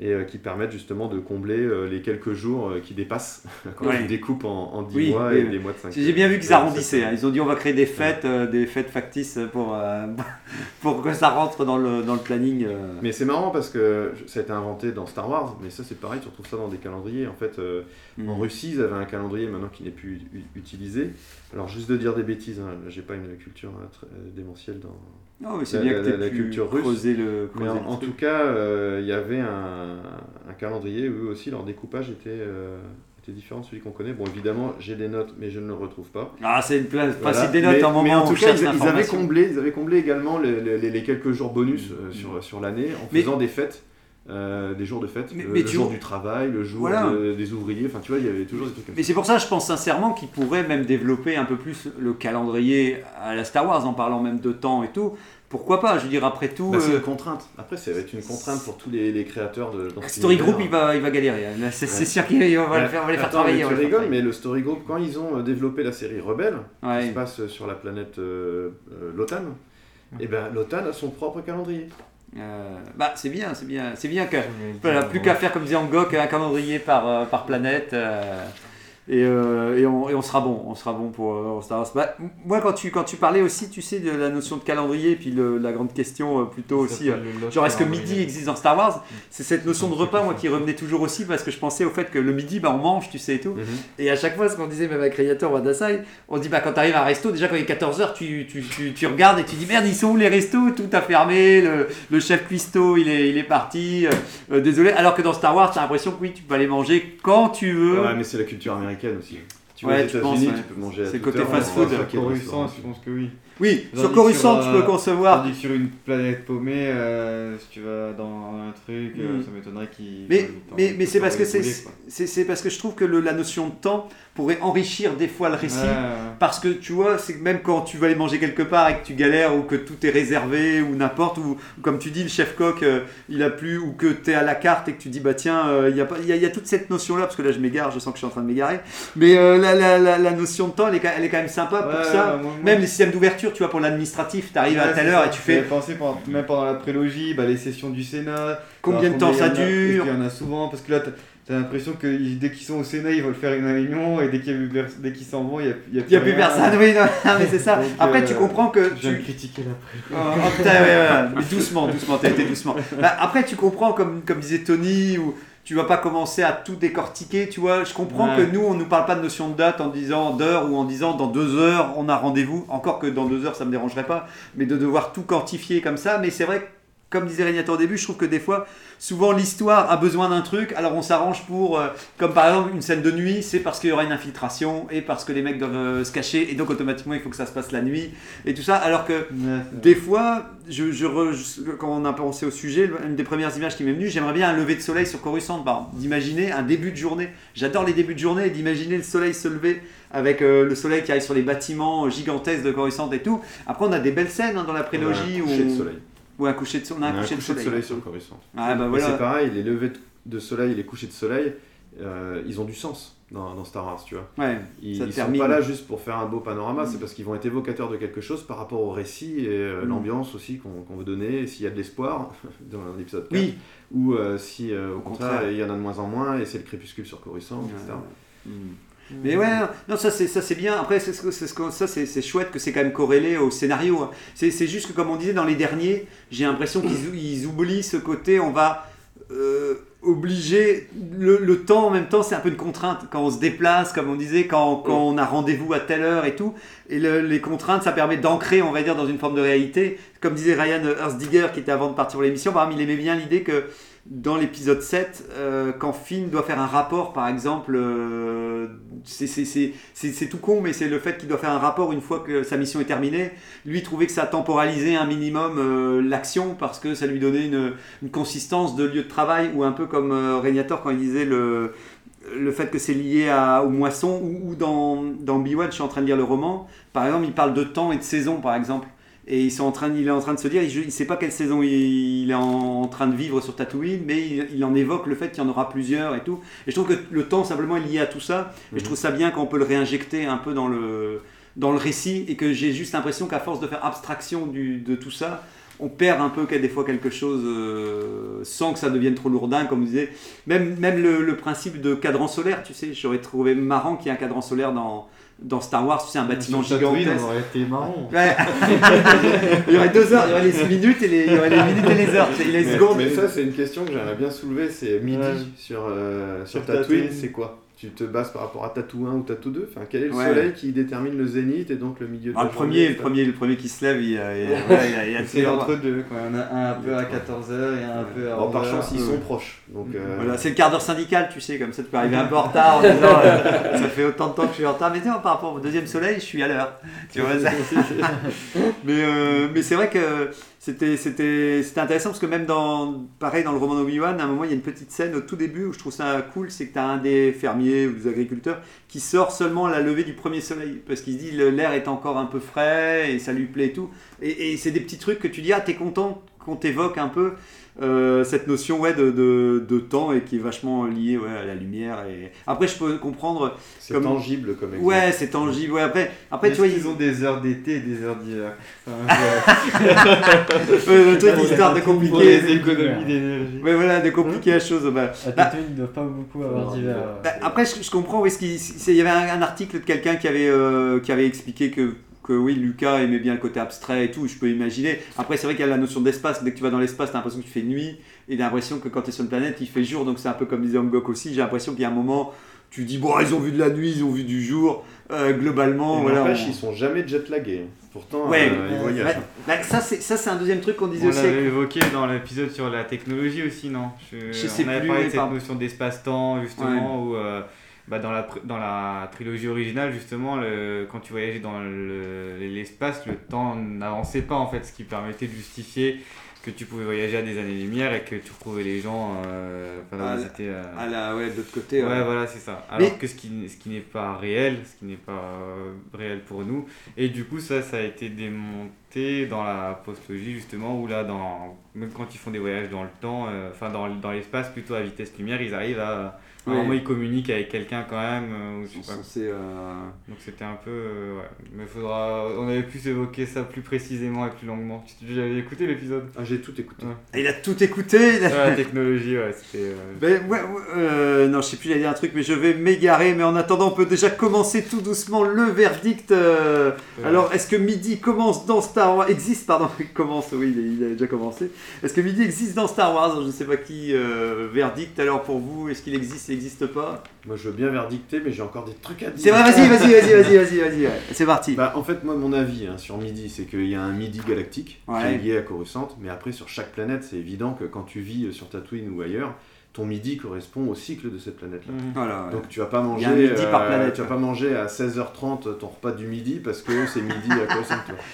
et euh, qui permettent justement de combler euh, les quelques jours euh, qui dépassent quand Ouais. ils découpent en, en 10 Oui, mois oui, et oui. des mois de 5 J'ai bien vu qu'ils arrondissaient. hein. Ils ont dit on va créer des fêtes, euh, des fêtes factices pour, euh, pour que ça rentre dans le, dans le planning. euh. Mais c'est marrant parce que ça a été inventé dans Star Wars, mais ça c'est pareil, tu retrouves ça dans des calendriers. En fait, Mm. en Russie, ils avaient un calendrier maintenant qui n'est plus utilisé. Alors, juste de dire des bêtises, hein, j'ai pas une culture euh, très, euh, démentielle dans Non, mais c'est la, bien la- que t'aies la pu culture russe. creuser le- mais en, tout cas, euh, il y avait un, un calendrier où eux aussi leur découpage était, euh, était différent de celui qu'on connaît. Bon, évidemment, j'ai des notes, mais je ne le retrouve pas. Ah, c'est le pla- Voilà. principe des notes Mais- en moment mais en tout cas, ils, ils avaient comblé, ils avaient comblé également les, les- les quelques jours bonus euh, sur, sur l'année en Mais- faisant des fêtes. Euh, des jours de fête, Mais- le, mais le tu jour vois- du travail, le jour Voilà. de- des ouvriers, enfin tu vois, il y avait toujours des trucs comme Mais ça. c'est pour ça, je pense sincèrement qu'ils pourraient même développer un peu plus le calendrier à la Star Wars, en parlant même de temps et tout. Pourquoi pas Je veux dire, après tout. Bah, c'est euh, une contrainte. Après, ça va être une contrainte pour tous les, les créateurs de. dans Story. Group, il va, il va galérer. Là, C'est Ouais. sûr qu'on va, Ouais. le faire- on va les faire Attends, travailler. mais tu les rigoles, travailler. mais le Story Group, quand ils ont euh, développé la série Rebelle, Ouais. qui se passe sur la planète euh, euh, Lotan, et ben Lotan a son propre calendrier. Euh, bah, c'est bien, c'est bien, c'est bien que voilà, plus qu'à faire comme disait Angok, un calendrier par, euh, par planète. euh, et, euh, et, on, et on sera bon, on sera bon pour euh, Star Wars. Bah, moi, quand tu, quand tu parlais aussi, tu sais, de la notion de calendrier, puis le- la grande question euh, plutôt aussi, genre est-ce que midi existe dans Star Wars? C'est cette notion de repas, moi, qui revenait toujours aussi, parce que je pensais au fait que le midi, bah, on mange, tu sais, et tout. Et à chaque fois, ce qu'on disait, même à Dasai, on dit, bah, quand tu arrives à un resto, déjà quand il est 14h, tu, tu, tu, tu regardes et tu dis, merde, ils sont où les restos? Tout a fermé, le, le chef cuistot, il est, il est parti, désolé. Alors que dans Star Wars, tu as l'impression que oui, tu peux aller manger quand tu veux. Ouais, mais c'est la culture américaine aussi. Tu Ouais, vas aux tu penses, États-Unis, ouais. tu peux manger à C'est le côté heure, fast on va food. à chaque Coruscant, je pense que oui. Oui, Tandis sur Coruscant, tu euh, peux concevoir. Tandis que sur une planète paumée, euh, si tu vas dans un truc, euh, Mm. ça m'étonnerait qu'il. Mais, mais, mais c'est parce que c'est parce que je trouve que le- la notion de temps pourrait enrichir des fois le récit. Ouais. Parce que tu vois, c'est que même quand tu vas aller manger quelque part et que tu galères ou que tout est réservé ou n'importe, ou comme tu dis, le chef coq euh, il a plus, ou que tu es à la carte et que tu dis bah tiens, euh, il y, a, pas- il y, a, il y a toute cette notion là, parce que là je m'égare, je sens que je suis en train de m'égarer, mais euh, la, la, la, la notion de temps elle est, quand- elle est quand même sympa pour Ouais, ça. ouais, moi- moi- même les systèmes d'ouverture, tu vois, pour l'administratif, tu arrives à telle heure et tu fais. Pensé pendant- même pendant la prélogie, bah, les sessions du Sénat. Combien de temps ça il dure qu'il y en a souvent, parce que là, t'as l'impression que dès qu'ils sont au Sénat, ils veulent faire une réunion, et dès qu'il y a plus pers- dès qu'ils s'en vont, il n'y a, y a Il n'y a plus personne, oui, non, non, mais c'est ça. Donc, Après, euh, tu comprends que. Je tu- critiquer la Oh, oh, putain, ouais, ouais, mais doucement, doucement, t'as été doucement. Bah, après, tu comprends, comme, comme disait Tony, ou tu vas pas commencer à tout décortiquer, tu vois. Je comprends Ouais. que nous, on nous parle pas de notion de date en disant d'heure ou en disant dans deux heures, on a rendez-vous. Encore que dans deux heures, ça me dérangerait pas, mais de devoir tout quantifier comme ça. Mais c'est vrai que, comme disait Régnator au début, je trouve que des fois, souvent l'histoire a besoin d'un truc, alors on s'arrange pour, euh, comme par exemple une scène de nuit, c'est parce qu'il y aura une infiltration et parce que les mecs doivent euh, se cacher, et donc automatiquement il faut que ça se passe la nuit et tout ça. Alors que des fois, je, je re- je- quand on a pensé au sujet, une des premières images qui m'est venue, j'aimerais bien un lever de soleil sur Coruscant, par d'imaginer un début de journée. J'adore les débuts de journée et d'imaginer le soleil se lever avec euh, le soleil qui arrive sur les bâtiments gigantesques de Coruscant et tout. Après, on a des belles scènes hein, dans la prélogie Un où on- soleil. Ou un coucher de, so- on a un coucher de soleil. sur Coruscant. Ah, bah voilà. C'est pareil, les levées de soleil et les couchers de soleil, euh, ils ont du sens dans, dans Star Wars, tu vois. Ouais, ils ils sont pas là juste pour faire un beau panorama, Mm. c'est parce qu'ils vont être évocateurs de quelque chose par rapport au récit et euh, Mm. l'ambiance aussi qu'on veut donner, s'il y a de l'espoir dans l'épisode 4, Oui. ou euh, si euh, au contraire contraire. il y en a de moins en moins et c'est le crépuscule sur Coruscant, etc. Mais ouais, non, ça c'est ça c'est bien. Après, c'est ce ça c'est chouette que c'est quand même corrélé au scénario. hein. C'est juste que comme on disait dans les derniers, j'ai l'impression qu'ils ou- ils oublient ce côté. On va euh, obliger le, le temps en même temps, c'est un peu une contrainte quand on se déplace, comme on disait, quand, quand on a rendez-vous à telle heure et tout. Et le- les contraintes, ça permet d'ancrer, on va dire, dans une forme de réalité. Comme disait Ryan Hersdiger, qui était avant de partir pour l'émission, par exemple, il aimait bien l'idée que dans l'épisode 7, euh, quand Finn doit faire un rapport, par exemple, euh, c'est- tout con, mais c'est le fait qu'il doit faire un rapport une fois que sa mission est terminée. Lui trouvait que ça temporalisait un minimum euh, l'action parce que ça lui donnait une, consistance de lieu de travail, ou un peu comme Régnator quand il disait le, le fait que c'est lié à, aux moissons, ou, ou dans, dans B1, je suis en train de lire le roman, par exemple, il parle de temps et de saison, par exemple. Et ils sont en train, de- il est en train de se dire, il ne sait pas quelle saison il, est en, train de vivre sur Tatooine, mais il, il en évoque le fait qu'il y en aura plusieurs et tout. Et je trouve que le temps simplement est lié à tout ça. Et je trouve ça bien quand on peut le réinjecter un peu dans le, dans le récit et que j'ai juste l'impression qu'à force de faire abstraction du- de tout ça, on perd un peu des fois quelque chose euh, sans que ça devienne trop lourdin, comme vous disiez. Même, même le, le principe de cadran solaire, tu sais, j'aurais trouvé marrant qu'il y ait un cadran solaire dans, dans Star Wars, tu sais, un bâtiment gigantesque. on aurait été marrant. Ouais. il y aurait deux heures, il y aurait les minutes et les, il y aurait les minutes et les heures, sais, les mais, secondes. mais ça, c'est une question que j'aimerais bien soulever. C'est midi Ouais. sur, euh, sur Sur Tatooine, Tatooine. c'est quoi? Tu te bases par rapport à Tattoo 1 ou Tattoo 2 enfin, Quel est le Ouais. soleil qui détermine le zénith et donc le milieu de Ah, la le premier, journée, le premier, le premier qui se lève, il y a, il y a- Ouais. il a- il y a- C'est entre deux, quoi. On a un un peu à 14h et un peu à Bon, par 11h. chance, ils sont proches. Donc, euh, Voilà, c'est le quart d'heure syndical, tu sais, comme ça tu peux arriver un peu en retard en disant euh, ça fait autant de temps que je suis en retard, mais tiens, par rapport au deuxième soleil, je suis à l'heure. Tu vois, ça- mais euh, mais c'est vrai que c'était c'était intéressant parce que même dans pareil dans le roman d'Obi-Wan, à un moment il y a une petite scène au tout début où je trouve ça cool, c'est que tu as un des fermiers ou des agriculteurs qui sort seulement à la levée du premier soleil parce qu'il se dit l'air est encore un peu frais et ça lui plaît et tout. Et c'est des petits trucs que tu dis ah t'es content qu'on t'évoque un peu euh, cette notion ouais, de, de, de temps et qui est vachement liée ouais, à la lumière. Et... Après, je peux comprendre. C'est tangible comme exemple. Ouais, c'est tangible. Ouais, après, après tu vois, qu'ils ont des heures d'été et des heures d'hiver. Ouais, le truc, histoire de compliquer. Les économies d'énergie. Ouais, voilà, de compliquer la chose. Bah, À bah, Tatooine, ils ne doivent pas beaucoup avoir d'hiver. bah, après, je, je comprends. Il y avait un, un article de quelqu'un qui avait, euh, qui avait expliqué que, que oui, Lucas aimait bien le côté abstrait et tout. Je peux imaginer. Après, c'est vrai qu'il y a la notion d'espace. Dès que tu vas dans l'espace, tu as l'impression que tu fais nuit. Et tu as l'impression que quand tu es sur une planète, il fait jour. Donc, c'est un peu comme disait Angok aussi. J'ai l'impression qu'il y a un moment. Tu dis, bon, ils ont vu de la nuit, ils ont vu du jour. Euh, globalement, Et voilà. n'empêche, on- ils sont jamais jet-lagués. Pourtant, Ouais, euh, ils ouais, voyagent. ouais. Bah, ça, c'est ça, c'est un deuxième truc qu'on disait On aussi. l'avait évoqué dans l'épisode sur la technologie aussi, non? Je sais On avait plus, parlé oui, de cette pardon. notion d'espace-temps, justement, où euh, bah, dans, la, dans la trilogie originale, justement, le, quand tu voyageais dans le- l'espace, le temps n'avançait pas, en fait, ce qui permettait de justifier que tu pouvais voyager à des années-lumière et que tu retrouvais les gens euh, À ils la- étaient, euh, à la- ouais, de l'autre côté, Ouais, ouais. voilà, c'est ça. Alors Mais- que ce qui, ce qui n'est pas réel, ce qui n'est pas euh, réel pour nous. Et du coup, ça, ça a été démonté dans la postlogie, justement, où là, dans, même quand ils font des voyages dans le temps, euh, enfin dans, dans l'espace, plutôt à vitesse lumière, ils arrivent à. Ouais. moment, ils communiquent avec quelqu'un quand même. euh, je sais pas. euh, Donc c'était un peu. ouais. Mais faudra. On avait pu évoquer ça plus précisément et plus longuement. Tu tu avais écouté l'épisode? Ah, j'ai tout écouté. Il a tout écouté. il a- Ouais, la technologie, ouais, c'était. Ben, non, je sais plus, j'allais dire un truc, mais je vais m'égarer. Mais en attendant, on peut déjà commencer tout doucement le verdict. Alors, est-ce que Midi commence dans Star Wars Existe, pardon, il commence, oui, il, a déjà commencé. Est-ce que Midi existe dans Star Wars Je ne sais pas qui. euh, verdict, alors pour vous, est-ce qu'il existe, il n'existe pas? Moi, je veux bien verdicter, mais j'ai encore des trucs à dire. C'est vrai, vas-y, vas-y, vas-y, vas-y, vas-y, vas-y, ouais. c'est parti. Bah, en fait, moi, mon avis hein, sur Midi, c'est qu'il y a un Midi galactique qui Ouais. est lié à Coruscant, mais après, sur chaque planète, c'est évident que quand tu vis sur Tatooine ou ailleurs, ton Midi correspond au cycle de cette planète-là. Mhm. Voilà, ouais. Donc, tu vas pas Il y manger, a un midi par euh, planète, tu vas ouais. pas manger à 16h30 ton repas du midi parce que c'est midi à vois.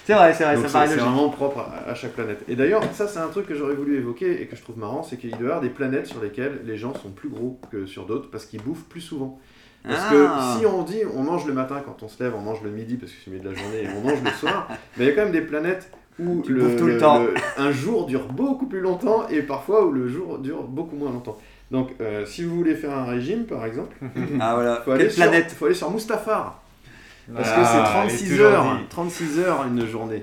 C'est vrai, c'est vrai, Donc, ça paraît c'est vraiment propre à, à chaque planète. Et d'ailleurs, ça, c'est un truc que j'aurais voulu évoquer et que je trouve marrant, c'est qu'il doit y avoir des planètes sur lesquelles les gens sont plus gros que sur d'autres parce qu'ils bouffent plus souvent. Parce Ah. que si on dit on mange le matin quand on se lève, on mange le midi parce que c'est le milieu de la journée et on mange le soir, mais il y a quand même des planètes où Tu bouffes tout le temps. un jour dure beaucoup plus longtemps et parfois où le jour dure beaucoup moins longtemps. Donc euh, si vous voulez faire un régime par exemple, Ah, voilà. faut Quelle aller, sur, faut aller sur Mustafar. Parce Ah, que c'est elle est 36 toujours heures, dit. 36 heures une journée.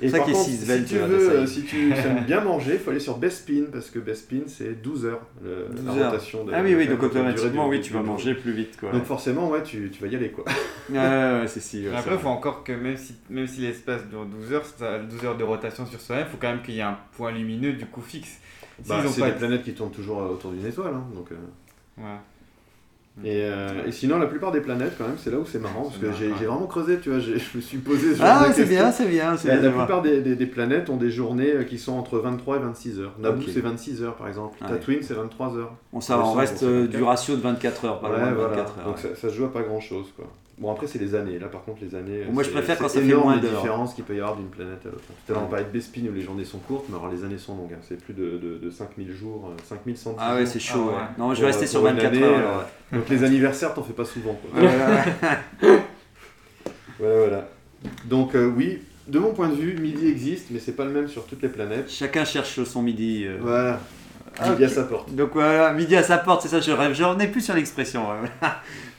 Et C'est ça par qui est contre, six si tu veux, euh, si tu aimes bien manger, il faut aller sur Bespin parce que Bespin c'est 12 heures le- 12 la heures. rotation de Ah oui, oui, donc automatiquement, du- oui, tu vas manger plus vite, quoi. Donc forcément, ouais, tu, tu vas y aller quoi. Ouais, c'est si. ouais, Après, il faut encore que même si, même si l'espace dure 12 heures, ça- 12 heures de rotation sur soi-même, il faut quand même qu'il y ait un point lumineux du coup fixe. Bah, c'est pas des de- planètes qui tournent toujours euh, autour d'une étoile. hein, donc, euh. Ouais. et, euh, et sinon, la plupart des planètes, quand même, c'est là où c'est marrant, parce que j'ai ouais. vraiment creusé, tu vois, je me suis posé ce Ah, genre ouais, c'est bien, c'est bien, La, bien la plupart des, des- des planètes ont des journées qui sont entre 23 et 26 heures. Naboo, Ok. c'est 26 heures, par exemple. Ouais. Tatooine, c'est 23 heures. Bon, ça on reste euh, 24. du ratio de 24 heures, pas Ouais, loin de voilà. 24 heures. Donc ouais. ça, ça se joue à pas grand chose quoi. Bon, après, c'est les années. Là, par contre, les années. Moi, je c'est- préfère quand ça fait énorme, moins les d'heures. différences qu'il peut y avoir d'une planète à l'autre. Tout à l'heure, on parlait de Bespin où les journées sont courtes, mais alors les années sont longues. hein. C'est plus de, de, de 5000 jours, euh, 5110 Ah ouais, c'est chaud, ouais. Non, je vais rester euh, sur pour une 24 année, heures, euh, alors, ouais. Donc les anniversaires, t'en fais pas souvent. Quoi. Voilà, voilà. Donc, euh, oui, de mon point de vue, midi existe, mais c'est pas le même sur toutes les planètes. Chacun cherche son midi. euh. Voilà. Ah, Midi à sa porte. Donc voilà, midi à sa porte, c'est ça, je rêve. J'en ai plus sur l'expression. ouais,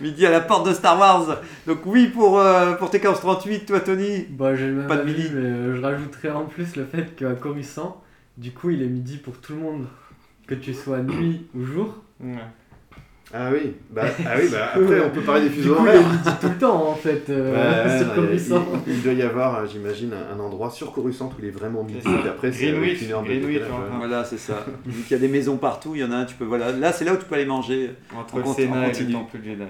midi à la porte de Star Wars. Donc oui pour, euh, pour TK38, toi Tony? Bah, j'ai le même Pas de midi. mais euh, je rajouterais en plus le fait qu'à Coruscant, du coup, il est midi pour tout le monde, que tu sois nuit ou jour. Ah oui, bah, ah oui, bah après on peut parler des fuseaux il horaires. midi tout le temps en fait, euh, sur il, il doit y avoir, euh, j'imagine, un, endroit sur Coruscant où il est vraiment midi. Et après, c'est une heure de. Voilà, c'est ça. Vu qu'il y a des maisons partout, il y en a un, tu peux. Voilà. Là, c'est là où tu peux aller manger. Entre En le Sénat et le. Temple Jedi.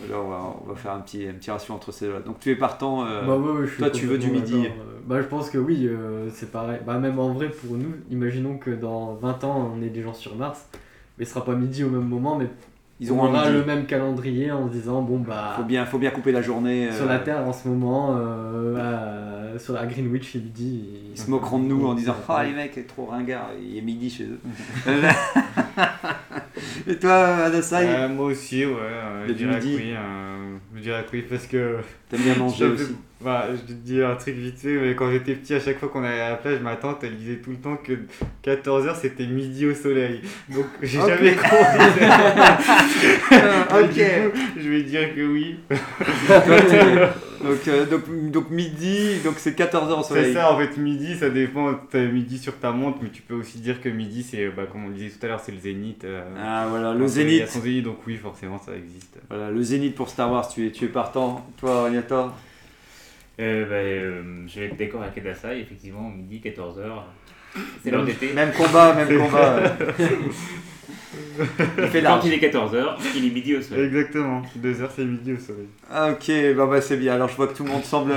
Voilà, on va, on va faire un petit, un petit ratio entre ces deux-là. Donc tu es partant. euh, Bah ouais, toi, tu veux du midi. Bah je pense que oui, euh, c'est pareil. Bah même en vrai pour nous, imaginons que dans 20 ans on est des gens sur Mars, mais ce sera pas midi au même moment, mais Ils on auront un aura le même calendrier en se disant bon bah Faut bien, faut bien couper la journée. sur euh, la Terre en ce moment, euh, à- sur la Greenwich il midi. Ils se moqueront de nous en disant Ah, les mecs, trop ringard, il est midi chez eux. Et toi, Adasai Euh, moi aussi, ouais. euh, je dirais oui. euh, je dirais que oui parce que. T'aimes bien manger aussi. Bah, je te dis un truc vite fait, mais quand j'étais petit, à chaque fois qu'on allait à la plage, ma tante elle disait tout le temps que 14h c'était midi au soleil. Donc j'ai jamais compris. Ok. coup, je vais dire que oui. donc, euh, donc, donc midi, donc c'est 14h au soleil. C'est ça en fait, midi ça dépend, t'as midi sur ta montre, mais tu peux aussi dire que midi c'est, bah, comme on le disait tout à l'heure, c'est le zénith. euh, Ah voilà, le zénith. zénith, donc oui, forcément ça existe. Voilà, le zénith pour Star Wars, tu es, tu es partant. Toi, Ragnator Euh, bah, euh, je vais être d'accord avec effectivement, midi, 14h. C'est l'heure d'été. Même combat, même combat. Il fait Quand il est 14h, il est midi au soleil. Exactement, 2h c'est midi au soleil. Ah, ok, bah, bah c'est bien. Alors je vois que tout le monde semble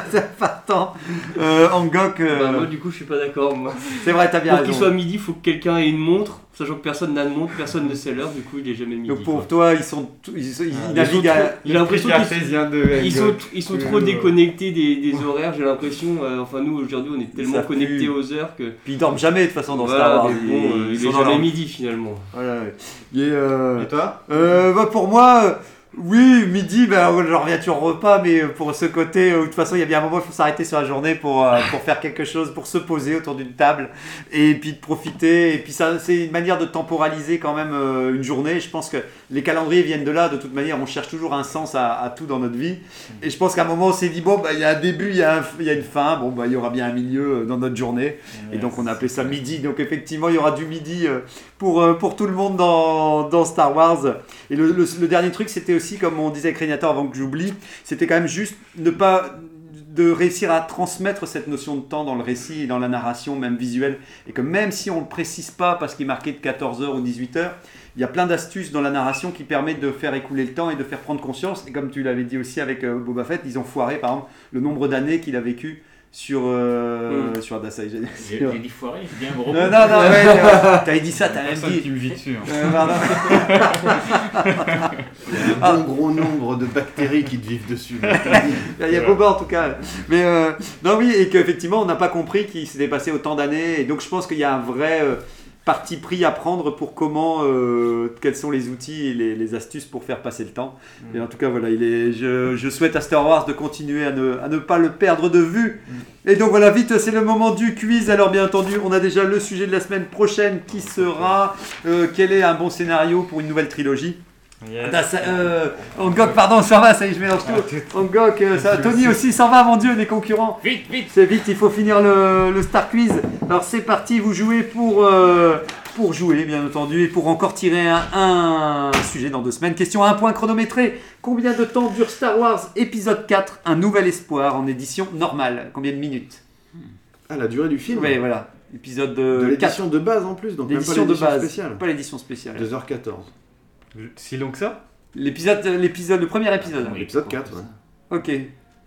partant. Euh, Angok. euh, Bah, moi, du coup, je suis pas d'accord. Moi. C'est vrai, t'as bien Pour raison. qu'il soit midi, il faut que quelqu'un ait une montre, sachant que personne n'a de montre, personne ne sait l'heure, du coup, il est jamais midi. Donc pour quoi. toi, ils sont, ils, sont- ils Ah, naviguent ils sont à. trop- J'ai l'impression qu'ils ils sont, ils sont trop déconnectés des, des horaires, j'ai l'impression. euh, enfin, nous aujourd'hui, on est tellement connectés plus. aux heures que. Puis ils dorment jamais de toute façon dans Voilà, Star Wars. bon, euh, il est jamais leur- midi finalement. Voilà, ouais. Et, euh, Et toi? euh, bah, Pour moi, euh, oui, midi, bah, je reviens sur repas, mais pour ce côté, euh, de toute façon, il y a bien un moment, il faut s'arrêter sur la journée pour, euh, pour faire quelque chose, pour se poser autour d'une table et puis de profiter. Et puis ça, c'est une manière de temporaliser quand même euh, une journée. Je pense que les calendriers viennent de là. De toute manière, on cherche toujours un sens à, à tout dans notre vie. Et je pense qu'à un moment, on s'est dit, bon, bah, il y a un début, il y, a un- il y a une fin. Bon, bah, il y aura bien un milieu euh, dans notre journée. Et donc, on a appelé ça midi. Donc, effectivement, il y aura du midi euh, pour, euh, pour tout le monde dans, dans Star Wars. Et le, le- le dernier truc, c'était aussi, comme on disait avec avant que j'oublie, c'était quand même juste ne pas de réussir à transmettre cette notion de temps dans le récit et dans la narration, même visuelle. Et que même si on ne le précise pas parce qu'il est marqué de 14h ou 18h, il y a plein d'astuces dans la narration qui permettent de faire écouler le temps et de faire prendre conscience. Et comme tu l'avais dit aussi avec euh, Boba Fett, ils ont foiré par exemple le nombre d'années qu'il a vécu sur, euh, Mm. sur Adasai. J'ai dit foiré, j'ai dit un gros Non, non, non, ouais, euh, t'avais dit ça, t'as même dit. qui me vit dessus. hein. Euh, pardon. Il y a un bon gros nombre de bactéries qui te vivent dessus. Il y a Boba en tout cas. Mais euh, non, oui, et qu'effectivement, on n'a pas compris qu'il s'était passé autant d'années. Et donc, je pense qu'il y a un vrai euh, parti pris à prendre pour comment, euh, quels sont les outils et les, les astuces pour faire passer le temps. Et en tout cas, voilà, il est, je, je souhaite à Star Wars de continuer à ne, à ne pas le perdre de vue. Et donc voilà, vite, c'est le moment du quiz. Alors bien entendu, on a déjà le sujet de la semaine prochaine qui sera euh, quel est un bon scénario pour une nouvelle trilogie? Yes. Ah, ça, euh, Angok, pardon, ça va, ça y est, je mélange tout. Angok, euh, ça, Tony aussi, s'en va, mon dieu, les concurrents. Vite, vite C'est vite, il faut finir le, le Star Quiz. Alors c'est parti, vous jouez pour, euh, pour jouer, bien entendu, et pour encore tirer un, un sujet dans deux semaines. Question à un point chronométré. Combien de temps dure Star Wars épisode 4, Un Nouvel Espoir, en édition normale? Combien de minutes? Ah, la durée du film Oui, voilà. Épisode De de, l'édition de base en plus, donc même pas L'édition de l'édition base, spéciale. pas l'édition spéciale. 2h14. Si long que ça L'épisode, l'épisode, le premier épisode. Oui, L'épisode pourquoi 4, ça ouais. Ok.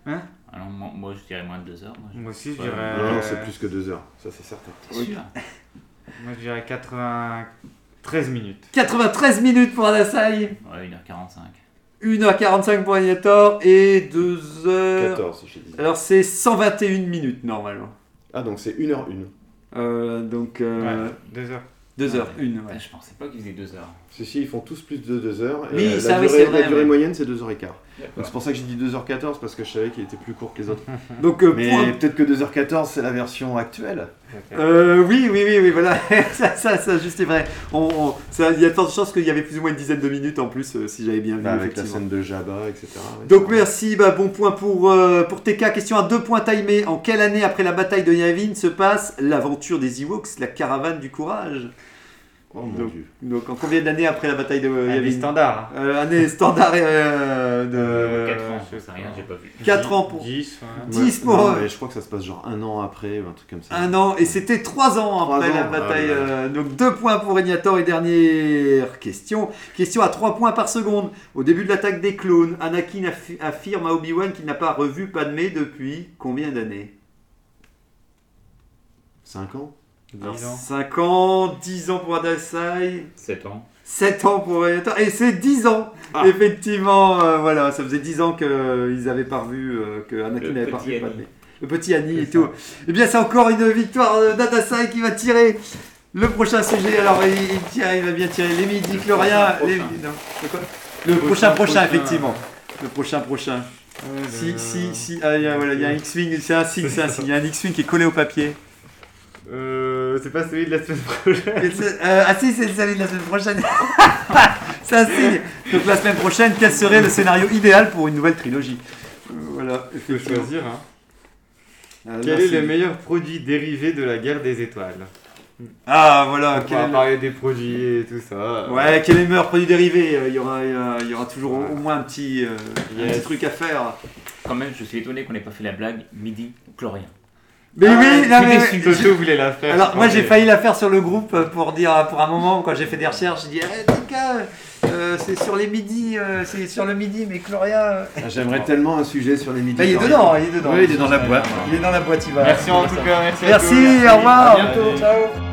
Hein Alors, moi, moi, je dirais moins de 2 heures. Moi, je- Moi aussi, je Ouais. dirais. Non, non, c'est plus que 2 heures, ça c'est certain. T'es sûr? Moi, je dirais 93 minutes. 93 minutes pour Adasai. Ouais, 1h45. 1h45 pour Agnator et 2h. 14, je dis. Alors c'est 121 minutes normalement. Ah, donc c'est 1h01. Euh, donc. Euh, Ouais, deux heures. 2h01, ouais. Ah, Je pensais pas qu'ils faisaient deux heures. Si, si, ils font tous plus de 2 heures. Et Oui, euh, ça, la oui, durée, c'est vrai, la durée ouais. moyenne, c'est 2h15. Donc c'est pour ça que j'ai dit 2h14 parce que je savais qu'il était plus court que les autres. Donc, euh, Mais point- peut-être que 2h14 c'est la version actuelle. Euh, oui, oui, oui, oui, voilà, ça, ça, ça, juste est vrai. On, on- ça- il y a de fortes chances qu'il y avait plus ou moins une dizaine de minutes en plus, euh, si j'avais bien vu. Bah, avec la scène de Jabba, etc. ouais, Donc merci, bah, bon point pour, euh, pour TK. Question à deux points timés. En quelle année après la bataille de Yavin se passe l'aventure des Ewoks, la caravane du courage? Oh mon donc, dieu. donc, en combien d'années après la bataille de Année Yavin standard. Euh, Année standard euh, de... 4 ans, je sais rien, j'ai pas vu. 4 ans pour... 10, ouais. 10 pour... Non, mais je crois que ça se passe genre un an après un truc comme ça. Un an, et c'était trois ans Trois après la ans, bataille. ah ouais. euh, donc deux points pour Régnator et dernière question. Question à trois points par seconde. Au début de l'attaque des clones, Anakin affi- affirme à Obi-Wan qu'il n'a pas revu Padmé depuis combien d'années? 5 ans 10 Alors, ans. 5 ans, 10 ans pour Adasai, 7 ans. 7 ans pour et c'est 10 ans Ah. Effectivement, euh, voilà, ça faisait 10 ans qu'ils n'avaient pas revu, euh, que Anakin Le n'avait pas petit revu Annie. Padmé. Le petit Annie et tout. Eh bien, c'est encore une victoire d'Adasai qui va tirer le prochain sujet. Alors, il, il tire, il va bien tirer les midi chloriens. prochain. Les, non, le quoi Le prochain, Prochain, prochain, prochain. effectivement. Le prochain, prochain. Si, si, si. Ah, il y a, voilà, il y a un X-Wing, c'est un signe, c'est un signe. Il y a un X-Wing qui est collé au papier. Euh, c'est pas celui de la semaine prochaine. Euh, ah si, c'est celui de la semaine prochaine. c'est un signe. Donc la semaine prochaine, quel serait le scénario idéal pour une nouvelle trilogie Euh, Voilà, Il faut choisir. Hein. Ah, Quel merci. est le meilleur produit dérivé de la guerre des étoiles Ah voilà, On quel va est le- parler des produits et tout ça. Ouais, quel est le meilleur produit dérivé Euh, Il y aura, il y aura- toujours au, au moins un petit, euh, un petit truc à faire. Quand même, je suis étonné qu'on n'ait pas fait la blague midi chlorien. Mais Ah, oui, non, mais- voulait la faire. Alors moi j'ai failli la faire sur le groupe pour dire pour un moment quand j'ai fait des recherches, j'ai dit eh, Tika, euh, c'est sur les midis, euh, c'est sur le midi, mais Gloria. euh, Ah, J'aimerais tellement un sujet sur les midis. Bah, il est dedans, il est dedans. Oui, il est dans la boîte. Il est dans la boîte, il va. Merci en tout cas, merci. à Merci, au revoir. À bientôt. Ciao.